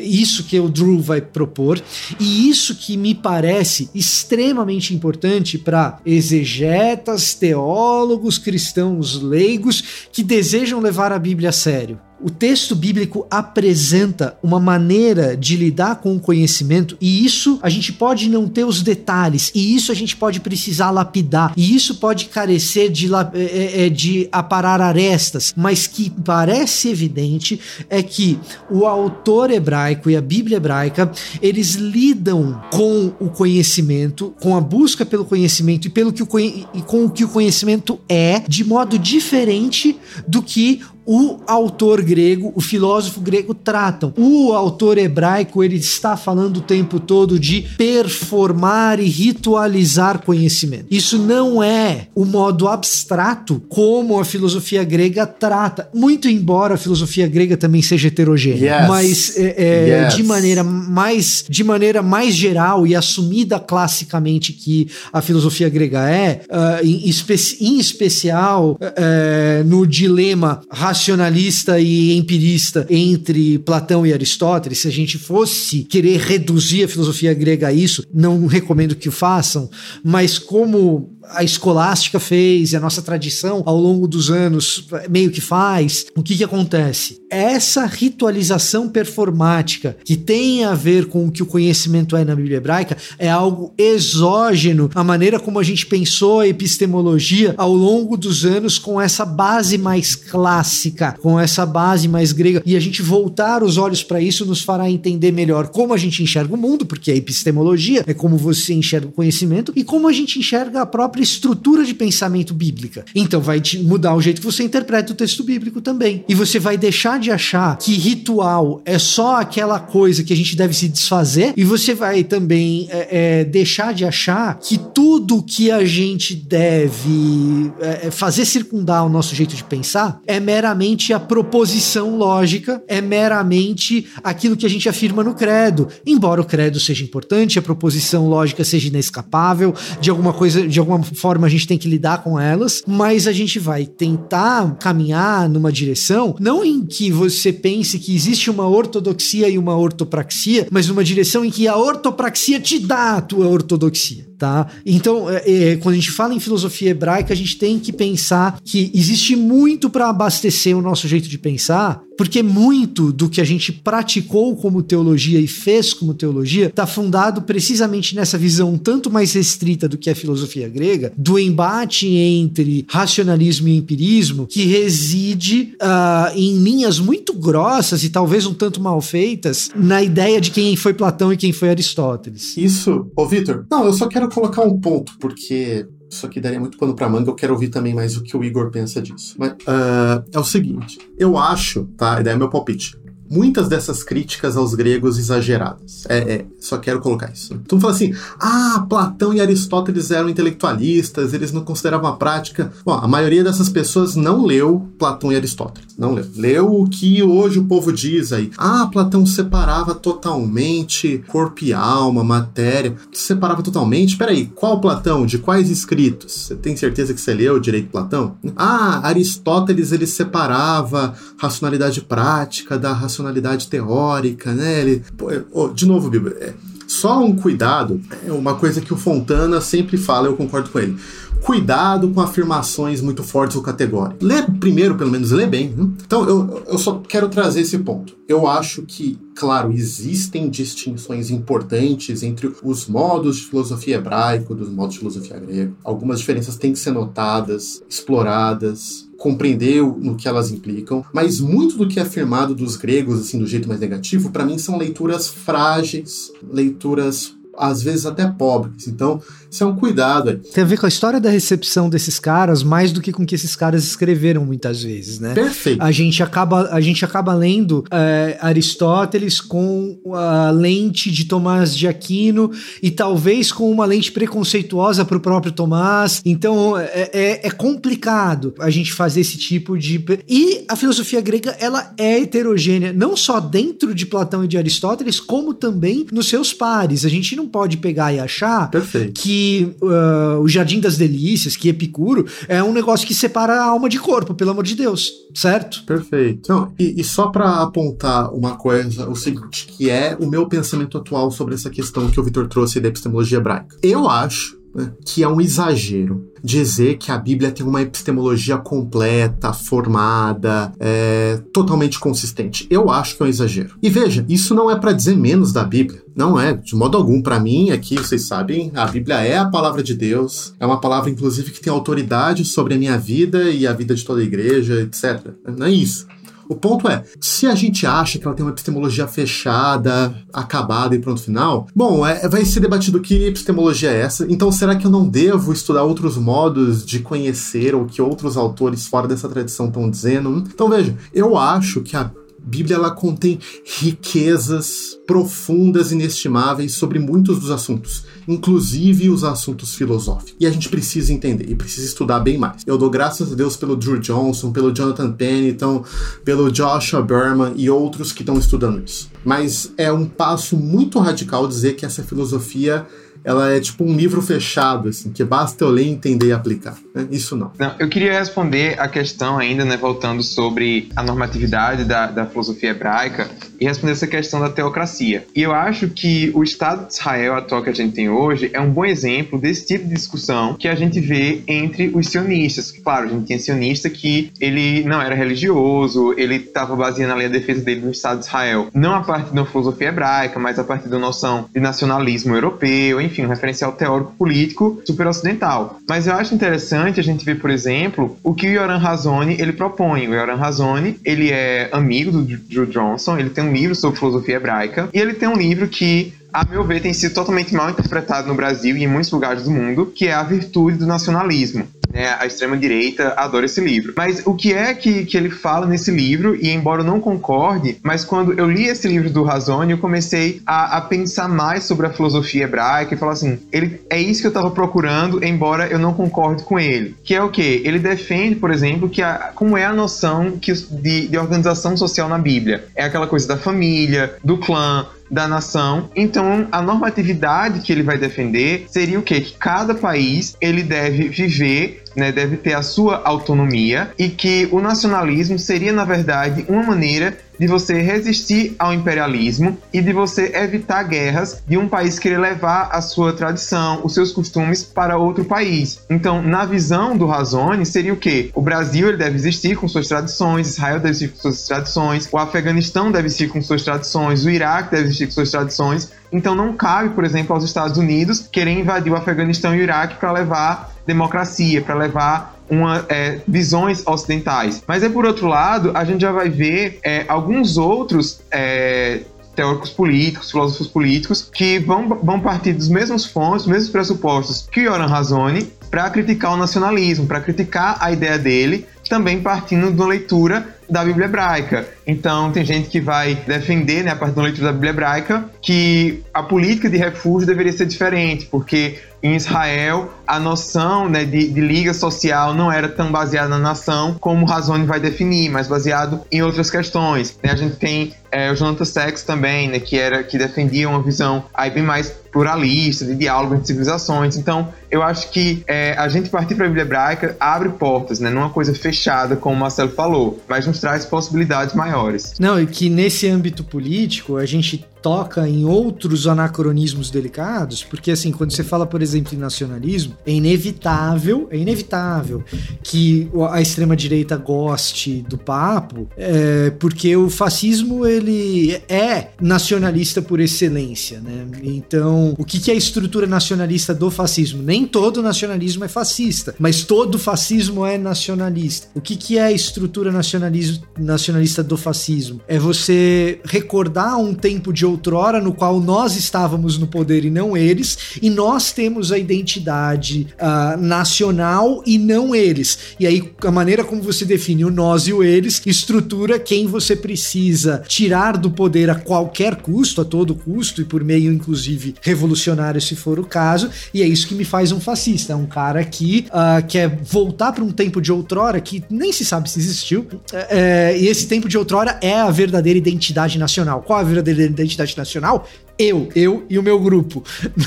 Isso que o Drew vai propor e isso que me parece extremamente importante para exegetas, teólogos, cristãos leigos que desejam levar a Bíblia a sério. O texto bíblico apresenta uma maneira de lidar com o conhecimento, e isso a gente pode não ter os detalhes, e isso a gente pode precisar lapidar, e isso pode carecer de, é, é, de aparar arestas, mas que parece evidente é que o autor hebraico e a Bíblia hebraica eles lidam com o conhecimento, com a busca pelo conhecimento e, pelo que o, e com o que o conhecimento é, de modo diferente do que o autor grego, o filósofo grego tratam. O autor hebraico, ele está falando o tempo todo de performar e ritualizar conhecimento. Isso não é o modo abstrato como a filosofia grega trata, muito embora a filosofia grega também seja heterogênea, yes. mas é, é, yes. de maneira mais de maneira mais geral e assumida classicamente que a filosofia grega é, uh, em, espe em, especial uh, no dilema racionalista e empirista entre Platão e Aristóteles, se a gente fosse querer reduzir a filosofia grega a isso, não recomendo que o façam, mas como a escolástica fez e a nossa tradição ao longo dos anos meio que faz, o que que acontece? Essa ritualização performática que tem a ver com o que o conhecimento é na Bíblia hebraica é algo exógeno à maneira como a gente pensou a epistemologia ao longo dos anos com essa base mais clássica, com essa base mais grega. E a gente voltar os olhos para isso nos fará entender melhor como a gente enxerga o mundo, porque a epistemologia é como você enxerga o conhecimento e como a gente enxerga a própria estrutura de pensamento bíblica. Então vai mudar o jeito que você interpreta o texto bíblico também. E você vai deixar de achar que ritual é só aquela coisa que a gente deve se desfazer, e você vai também é, é, deixar de achar que tudo que a gente deve é, é, fazer circundar o nosso jeito de pensar é meramente a proposição lógica, é meramente aquilo que a gente afirma no credo. Embora o credo seja importante, a proposição lógica seja inescapável, de alguma coisa, de alguma forma a gente tem que lidar com elas, mas a gente vai tentar caminhar numa direção, não em que você pense que existe uma ortodoxia e uma ortopraxia, mas numa direção em que a ortopraxia te dá a tua ortodoxia tá? Então, é, é, quando a gente fala em filosofia hebraica, a gente tem que pensar que existe muito para abastecer o nosso jeito de pensar, porque muito do que a gente praticou como teologia e fez como teologia está fundado precisamente nessa visão tanto mais restrita do que a filosofia grega, do embate entre racionalismo e empirismo, que reside uh, em linhas muito grossas e talvez um tanto mal feitas na ideia de quem foi Platão e quem foi Aristóteles. Isso, ô Vitor, não, eu só quero colocar um ponto, porque isso aqui daria muito pano pra manga, eu quero ouvir também mais o que o Igor pensa disso. Mas uh, é o seguinte, eu acho, tá? E daí é meu palpite muitas dessas críticas aos gregos exageradas. É, é só quero colocar isso. Então fala assim: ah, Platão e Aristóteles eram intelectualistas, eles não consideravam a prática. Bom, a maioria dessas pessoas não leu Platão e Aristóteles. Não leu. Leu o que hoje o povo diz aí. Ah, Platão separava totalmente corpo e alma, matéria. Separava totalmente. Peraí, qual Platão? De quais escritos? Você tem certeza que você leu direito Platão? Ah, Aristóteles ele separava racionalidade prática da racionalidade racionalidade teórica, né? Ele, pô, de novo, Bíblia, é, só um cuidado, é uma coisa que o Fontana sempre fala, eu concordo com ele. Cuidado com afirmações muito fortes ou categóricas. Lê primeiro, pelo menos, lê bem. Né? Então, eu, eu só quero trazer esse ponto. Eu acho que, claro, existem distinções importantes entre os modos de filosofia hebraico dos modos de filosofia grega. Algumas diferenças têm que ser notadas, exploradas, compreender no que elas implicam, mas muito do que é afirmado dos gregos, assim, do jeito mais negativo, para mim são leituras frágeis, leituras às vezes até pobres. Então, isso é um cuidado. Aí. Tem a ver com a história da recepção desses caras, mais do que com o que esses caras escreveram muitas vezes, né? Perfeito. A gente acaba, a gente acaba lendo é, Aristóteles com a lente de Tomás de Aquino e talvez com uma lente preconceituosa para o próprio Tomás. Então, é, é, é complicado a gente fazer esse tipo de... E a filosofia grega, ela é heterogênea, não só dentro de Platão e de Aristóteles, como também nos seus pares. A gente não pode pegar e achar Perfeito. que uh, o Jardim das Delícias, que Epicuro, é um negócio que separa a alma de corpo, pelo amor de Deus, certo? Perfeito. Não, e, e só para apontar uma coisa, o seguinte, que é o meu pensamento atual sobre essa questão que o Vitor trouxe da epistemologia hebraica. Eu acho que é um exagero dizer que a Bíblia tem uma epistemologia completa, formada, é, totalmente consistente. Eu acho que é um exagero. E veja, isso não é para dizer menos da Bíblia. Não é, de modo algum. Para mim, aqui, vocês sabem, a Bíblia é a palavra de Deus. É uma palavra, inclusive, que tem autoridade sobre a minha vida e a vida de toda a igreja, etc. Não é isso. O ponto é, se a gente acha que ela tem uma epistemologia fechada, acabada e pronto final, bom, é, vai ser debatido que epistemologia é essa. Então, será que eu não devo estudar outros modos de conhecer o que outros autores fora dessa tradição estão dizendo? Então, veja, eu acho que a Bíblia ela contém riquezas profundas inestimáveis sobre muitos dos assuntos, inclusive os assuntos filosóficos. E a gente precisa entender e precisa estudar bem mais. Eu dou graças a Deus pelo Drew Johnson, pelo Jonathan Pennington, pelo Joshua Berman e outros que estão estudando isso. Mas é um passo muito radical dizer que essa filosofia ela é tipo um livro fechado, assim, que basta eu ler, entender e aplicar. Né? Isso não. não. Eu queria responder a questão ainda, né, voltando sobre a normatividade da, da filosofia hebraica. Responder essa questão da teocracia. E eu acho que o Estado de Israel atual que a gente tem hoje é um bom exemplo desse tipo de discussão que a gente vê entre os sionistas. Claro, a gente tinha sionista que ele não era religioso, ele estava baseando ali a defesa dele no Estado de Israel, não a partir uma filosofia hebraica, mas a partir da noção de nacionalismo europeu, enfim, um referencial teórico político super ocidental. Mas eu acho interessante a gente ver, por exemplo, o que o Yoram Razoni ele propõe. O Yoram Razoni, ele é amigo do Drew Johnson, ele tem um livro sobre filosofia hebraica e ele tem um livro que a meu ver, tem sido totalmente mal interpretado no Brasil e em muitos lugares do mundo, que é a virtude do nacionalismo. Né, a extrema-direita adora esse livro. Mas o que é que, que ele fala nesse livro, e embora eu não concorde, mas quando eu li esse livro do Razone, eu comecei a, a pensar mais sobre a filosofia hebraica e falar assim: ele, é isso que eu estava procurando, embora eu não concorde com ele. Que é o que? Ele defende, por exemplo, que a, como é a noção que, de, de organização social na Bíblia. É aquela coisa da família, do clã, da nação. Então, a normatividade que ele vai defender seria o quê? Que cada país ele deve viver né, deve ter a sua autonomia e que o nacionalismo seria, na verdade, uma maneira de você resistir ao imperialismo e de você evitar guerras de um país querer levar a sua tradição, os seus costumes para outro país. Então, na visão do Razone, seria o quê? O Brasil ele deve existir com suas tradições, Israel deve existir com suas tradições, o Afeganistão deve existir com suas tradições, o Iraque deve existir com suas tradições. Então, não cabe, por exemplo, aos Estados Unidos querer invadir o Afeganistão e o Iraque para levar democracia, para levar uma, é, visões ocidentais. Mas é por outro lado, a gente já vai ver é, alguns outros é, teóricos políticos, filósofos políticos, que vão, vão partir dos mesmos fontes, dos mesmos pressupostos que Yoram Razoni, para criticar o nacionalismo, para criticar a ideia dele, também partindo de uma leitura da Bíblia hebraica. Então, tem gente que vai defender, né, a partir da leitura da Bíblia hebraica, que a política de refúgio deveria ser diferente, porque em Israel a noção né, de, de, liga social não era tão baseada na nação como Razone vai definir, mas baseado em outras questões. Né? A gente tem é, o Jonathan Sachs também, né, que era que defendia uma visão aí bem mais pluralista, de diálogo entre civilizações. Então, eu acho que é, a gente partir para a Bíblia hebraica abre portas, né, não é uma coisa fechada, como o Marcelo falou, mas nos traz possibilidades maiores. Não, e que nesse âmbito político a gente toca em outros anacronismos delicados, porque assim, quando você fala, por exemplo, em nacionalismo, é inevitável, é inevitável que a extrema direita goste do papo, é, porque o fascismo ele é nacionalista por excelência, né? Então, o que, é a estrutura nacionalista do fascismo? Nem todo nacionalismo é fascista, mas todo fascismo é nacionalista. O que, que é a estrutura nacionalista do fascismo? É você recordar um tempo de outrora no qual nós estávamos no poder e não eles, e nós temos a identidade uh, nacional e não eles. E aí, a maneira como você define o nós e o eles estrutura quem você precisa tirar do poder a qualquer custo, a todo custo, e por meio, inclusive, revolucionário, se for o caso, e é isso que me faz um fascista. É um cara que uh, quer voltar para um tempo de outrora que nem se sabe se existiu, é, é, e esse tempo de outrora é a verdadeira identidade nacional. Qual a verdadeira identidade nacional eu, eu e o meu grupo.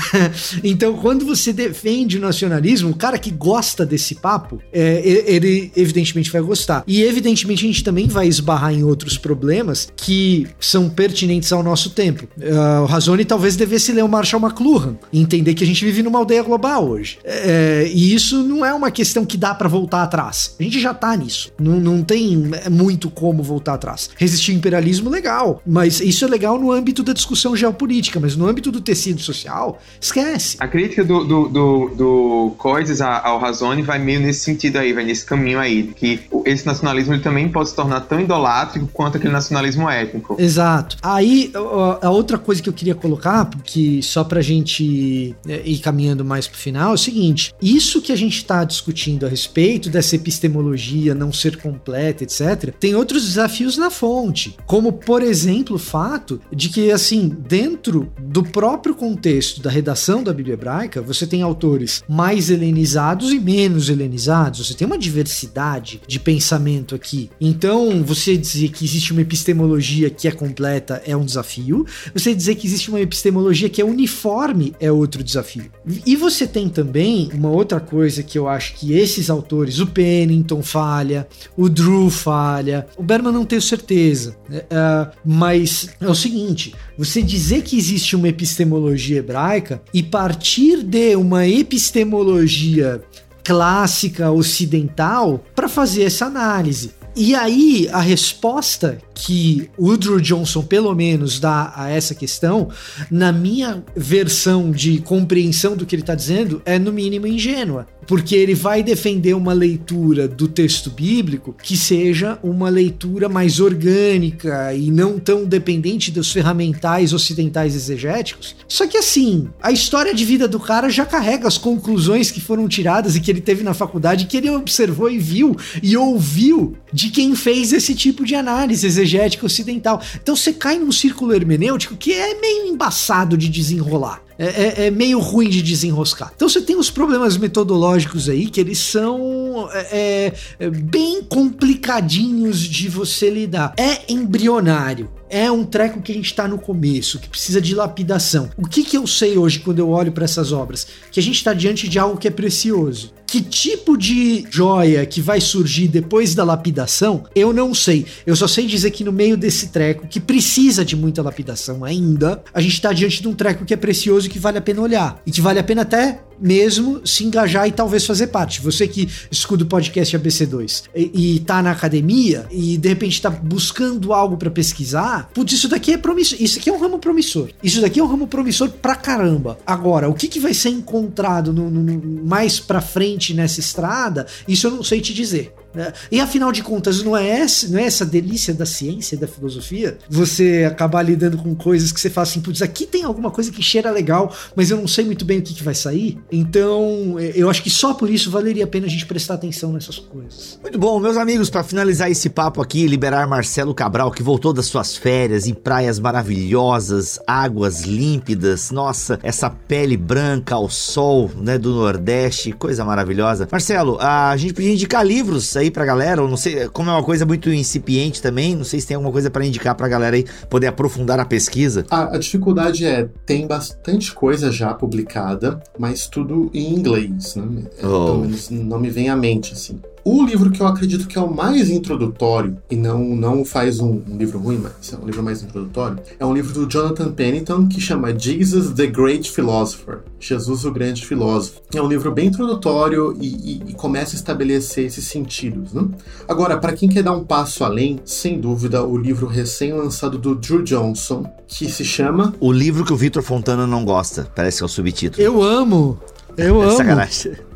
então, quando você defende o nacionalismo, o cara que gosta desse papo, é, ele evidentemente vai gostar. E evidentemente a gente também vai esbarrar em outros problemas que são pertinentes ao nosso tempo. Uh, o Razoni talvez devesse ler o Marshall McLuhan entender que a gente vive numa aldeia global hoje. É, e isso não é uma questão que dá para voltar atrás. A gente já tá nisso. Não, não tem muito como voltar atrás. Resistir ao imperialismo, legal. Mas isso é legal no âmbito da discussão geopolítica política, mas no âmbito do tecido social, esquece. A crítica do, do, do, do Coises ao Razone vai meio nesse sentido aí, vai nesse caminho aí, que esse nacionalismo ele também pode se tornar tão idolátrico quanto aquele nacionalismo étnico. Exato. Aí, a outra coisa que eu queria colocar, porque só pra gente é, ir caminhando mais pro final, é o seguinte: isso que a gente tá discutindo a respeito dessa epistemologia não ser completa, etc., tem outros desafios na fonte, como, por exemplo, o fato de que, assim, dentro dentro do próprio contexto da redação da Bíblia hebraica, você tem autores mais helenizados e menos helenizados. Você tem uma diversidade de pensamento aqui. Então, você dizer que existe uma epistemologia que é completa é um desafio. Você dizer que existe uma epistemologia que é uniforme é outro desafio. E você tem também uma outra coisa que eu acho que esses autores, o Pennington falha, o Drew falha, o Berman não tenho certeza, uh, mas é o seguinte: você dizer que existe uma epistemologia hebraica e partir de uma epistemologia clássica ocidental para fazer essa análise. E aí, a resposta que o Drew Johnson, pelo menos, dá a essa questão, na minha versão de compreensão do que ele está dizendo, é no mínimo ingênua porque ele vai defender uma leitura do texto bíblico que seja uma leitura mais orgânica e não tão dependente dos ferramentais ocidentais exegéticos. Só que assim, a história de vida do cara já carrega as conclusões que foram tiradas e que ele teve na faculdade, que ele observou e viu e ouviu de quem fez esse tipo de análise exegética ocidental. Então você cai num círculo hermenêutico que é meio embaçado de desenrolar. É, é, é, meio ruim de desenroscar. Então você tem os problemas metodológicos aí que eles são é, é, bem complicadinhos de você lidar. É embrionário. É um treco que a gente está no começo, que precisa de lapidação. O que, que eu sei hoje quando eu olho para essas obras? Que a gente está diante de algo que é precioso. Que tipo de joia que vai surgir depois da lapidação, eu não sei. Eu só sei dizer que no meio desse treco, que precisa de muita lapidação ainda, a gente está diante de um treco que é precioso e que vale a pena olhar. E que vale a pena até mesmo se engajar e talvez fazer parte. Você que escuta o podcast ABC2 e, e tá na academia e de repente tá buscando algo para pesquisar, putz, isso daqui é promissor. Isso aqui é um ramo promissor. Isso daqui é um ramo promissor pra caramba. Agora, o que, que vai ser encontrado no, no, mais pra frente nessa estrada, isso eu não sei te dizer. Né? E afinal de contas, não é, essa, não é essa delícia da ciência e da filosofia? Você acabar lidando com coisas que você fala assim, putz, aqui tem alguma coisa que cheira legal, mas eu não sei muito bem o que, que vai sair. Então, eu acho que só por isso valeria a pena a gente prestar atenção nessas coisas. Muito bom, meus amigos, para finalizar esse papo aqui, liberar Marcelo Cabral, que voltou das suas férias em praias maravilhosas, águas límpidas, nossa, essa pele branca ao sol, né, do Nordeste, coisa maravilhosa. Marcelo, a gente podia indicar livros aí pra galera, ou não sei, como é uma coisa muito incipiente também, não sei se tem alguma coisa para indicar pra galera aí poder aprofundar a pesquisa. A, a, dificuldade é, tem bastante coisa já publicada, mas tudo em inglês, né? É, oh. Pelo menos não me vem à mente, assim. O livro que eu acredito que é o mais introdutório, e não, não faz um, um, livro ruim, mas é um livro mais introdutório, é um livro do Jonathan Pennington que chama Jesus the Great Philosopher. Jesus o Grande Filósofo. É um livro bem introdutório e, e, e começa a estabelecer esses sentidos. Né? Agora, para quem quer dar um passo além, sem dúvida, o livro recém-lançado do Drew Johnson, que se chama. O livro que o Victor Fontana não gosta, parece que é o subtítulo. Eu amo! Eu é amo! Sacanagem.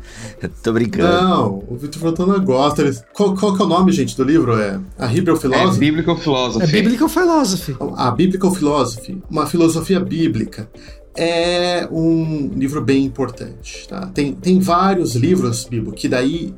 Tô brincando. Não, o Victor Fontana gosta. Ele... Qual, qual que é o nome, gente, do livro? É A Hebrew Philosophy? É Biblical Philosophy. É Biblical Philosophy. A Biblical Philosophy, uma filosofia bíblica é um livro bem importante. Tá? Tem, tem vários livros, Bibo, que daí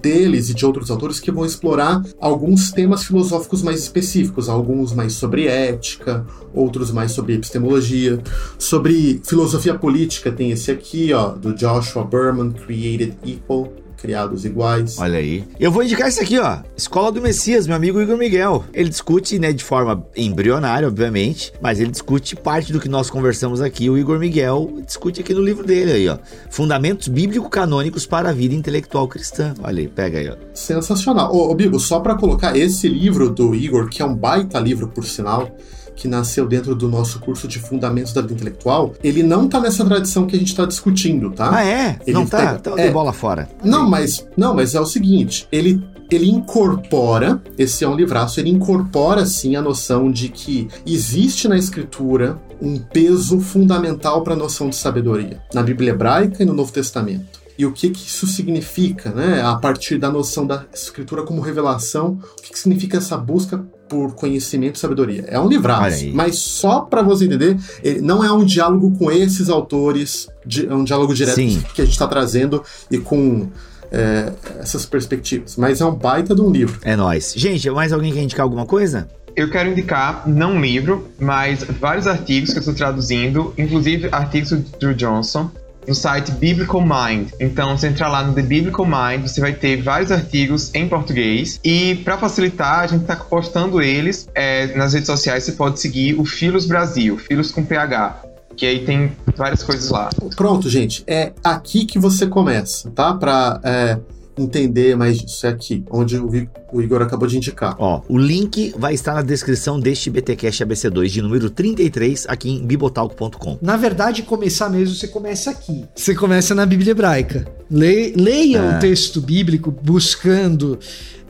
deles e de outros autores que vão explorar alguns temas filosóficos mais específicos, alguns mais sobre ética, outros mais sobre epistemologia, sobre filosofia política, tem esse aqui, ó, do Joshua Berman, Created Equal, criados iguais. Olha aí. Eu vou indicar isso aqui, ó. Escola do Messias, meu amigo Igor Miguel. Ele discute, né, de forma embrionária, obviamente, mas ele discute parte do que nós conversamos aqui. O Igor Miguel discute aqui no livro dele aí, ó. Fundamentos bíblico-canônicos para a vida intelectual cristã. Olha aí, pega aí, ó. Sensacional. Ô, ô Bibo, só para colocar esse livro do Igor, que é um baita livro, por sinal, que nasceu dentro do nosso curso de Fundamentos da Vida Intelectual, ele não tá nessa tradição que a gente tá discutindo, tá? Ah, é? Ele não tá? Então é. bola fora. Não, mas, não, mas é o seguinte, ele ele incorpora, esse é um livraço, ele incorpora sim a noção de que existe na escritura um peso fundamental para a noção de sabedoria, na Bíblia hebraica e no Novo Testamento e o que, que isso significa, né? A partir da noção da escritura como revelação, o que, que significa essa busca por conhecimento e sabedoria. É um livraço, mas só para você entender, ele não é um diálogo com esses autores, é um diálogo direto Sim. que a gente está trazendo e com é, essas perspectivas. Mas é um baita de um livro. É nós. Gente, mais alguém quer indicar alguma coisa? eu quero indicar, não um livro, mas vários artigos que eu estou traduzindo, inclusive artigos do Drew Johnson, no site Biblical Mind. Então, você entrar lá no The Biblical Mind, você vai ter vários artigos em português. E para facilitar, a gente está postando eles é, nas redes sociais. Você pode seguir o Filos Brasil, Filos com PH. Que aí tem várias coisas lá. Pronto, gente. É aqui que você começa, tá? Para é entender mais disso. É aqui, onde o Igor acabou de indicar. Ó, o link vai estar na descrição deste BTcast ABC2 de número 33 aqui em bibotalco.com. Na verdade, começar mesmo, você começa aqui. Você começa na Bíblia hebraica. Le, leia é. o texto bíblico buscando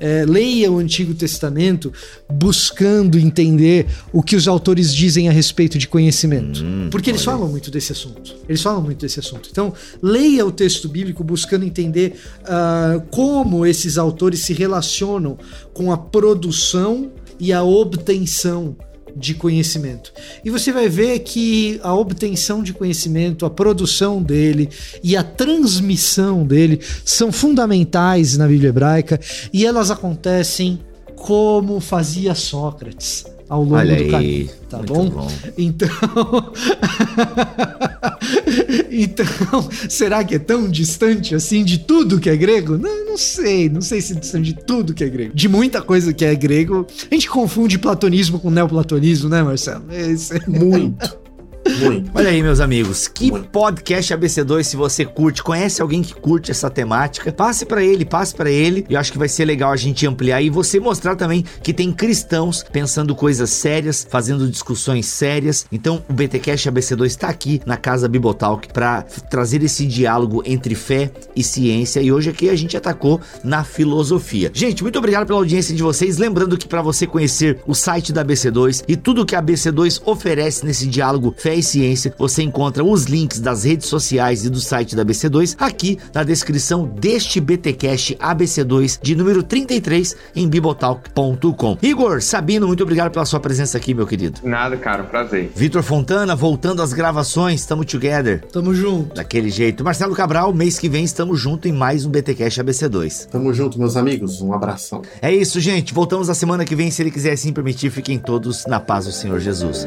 é, leia o Antigo Testamento buscando entender o que os autores dizem a respeito de conhecimento. Hum, Porque eles falam muito desse assunto. Eles falam muito desse assunto. Então, leia o texto bíblico buscando entender uh, como esses autores se relacionam com a produção e a obtenção de conhecimento. E você vai ver que a obtenção de conhecimento, a produção dele e a transmissão dele são fundamentais na Bíblia hebraica e elas acontecem como fazia Sócrates ao longo Olha do aí, caminho, tá bom? bom? Então, então, será que é tão distante assim de tudo que é grego? Não, não sei, não sei se é distante de tudo que é grego. De muita coisa que é grego, a gente confunde platonismo com neoplatonismo, né, Marcelo? Esse... É Muito. Muito. Olha aí, meus amigos, que Muito. podcast ABC2 se você curte, conhece alguém que curte essa temática, passe para ele, passe para ele. Eu acho que vai ser legal a gente ampliar e você mostrar também que tem cristãos pensando coisas sérias, fazendo discussões sérias. Então, o BTcast ABC2 está aqui na casa Bibotalk para trazer esse diálogo entre fé e ciência e hoje aqui a gente atacou na filosofia. Gente, muito obrigado pela audiência de vocês. Lembrando que para você conhecer o site da ABC2 e tudo que a ABC2 oferece nesse diálogo fé e ciência, você encontra os links das redes sociais e do site da ABC2 aqui na descrição deste BTcast ABC2 de número 33 em bibotalk.com. Igor, Sabino, muito obrigado pela sua presença aqui, meu querido. Nada, cara, prazer. Vitor Fontana, voltando às gravações, tamo together. Tamo junto. Daquele jeito. Marcelo Cabral, mês que vem estamos junto em mais um BTcast ABC2. Tamo junto, meus amigos. Um abração. É isso, gente. Voltamos na semana que vem, se ele quiser assim permitir. Fiquem todos na paz do Senhor Jesus.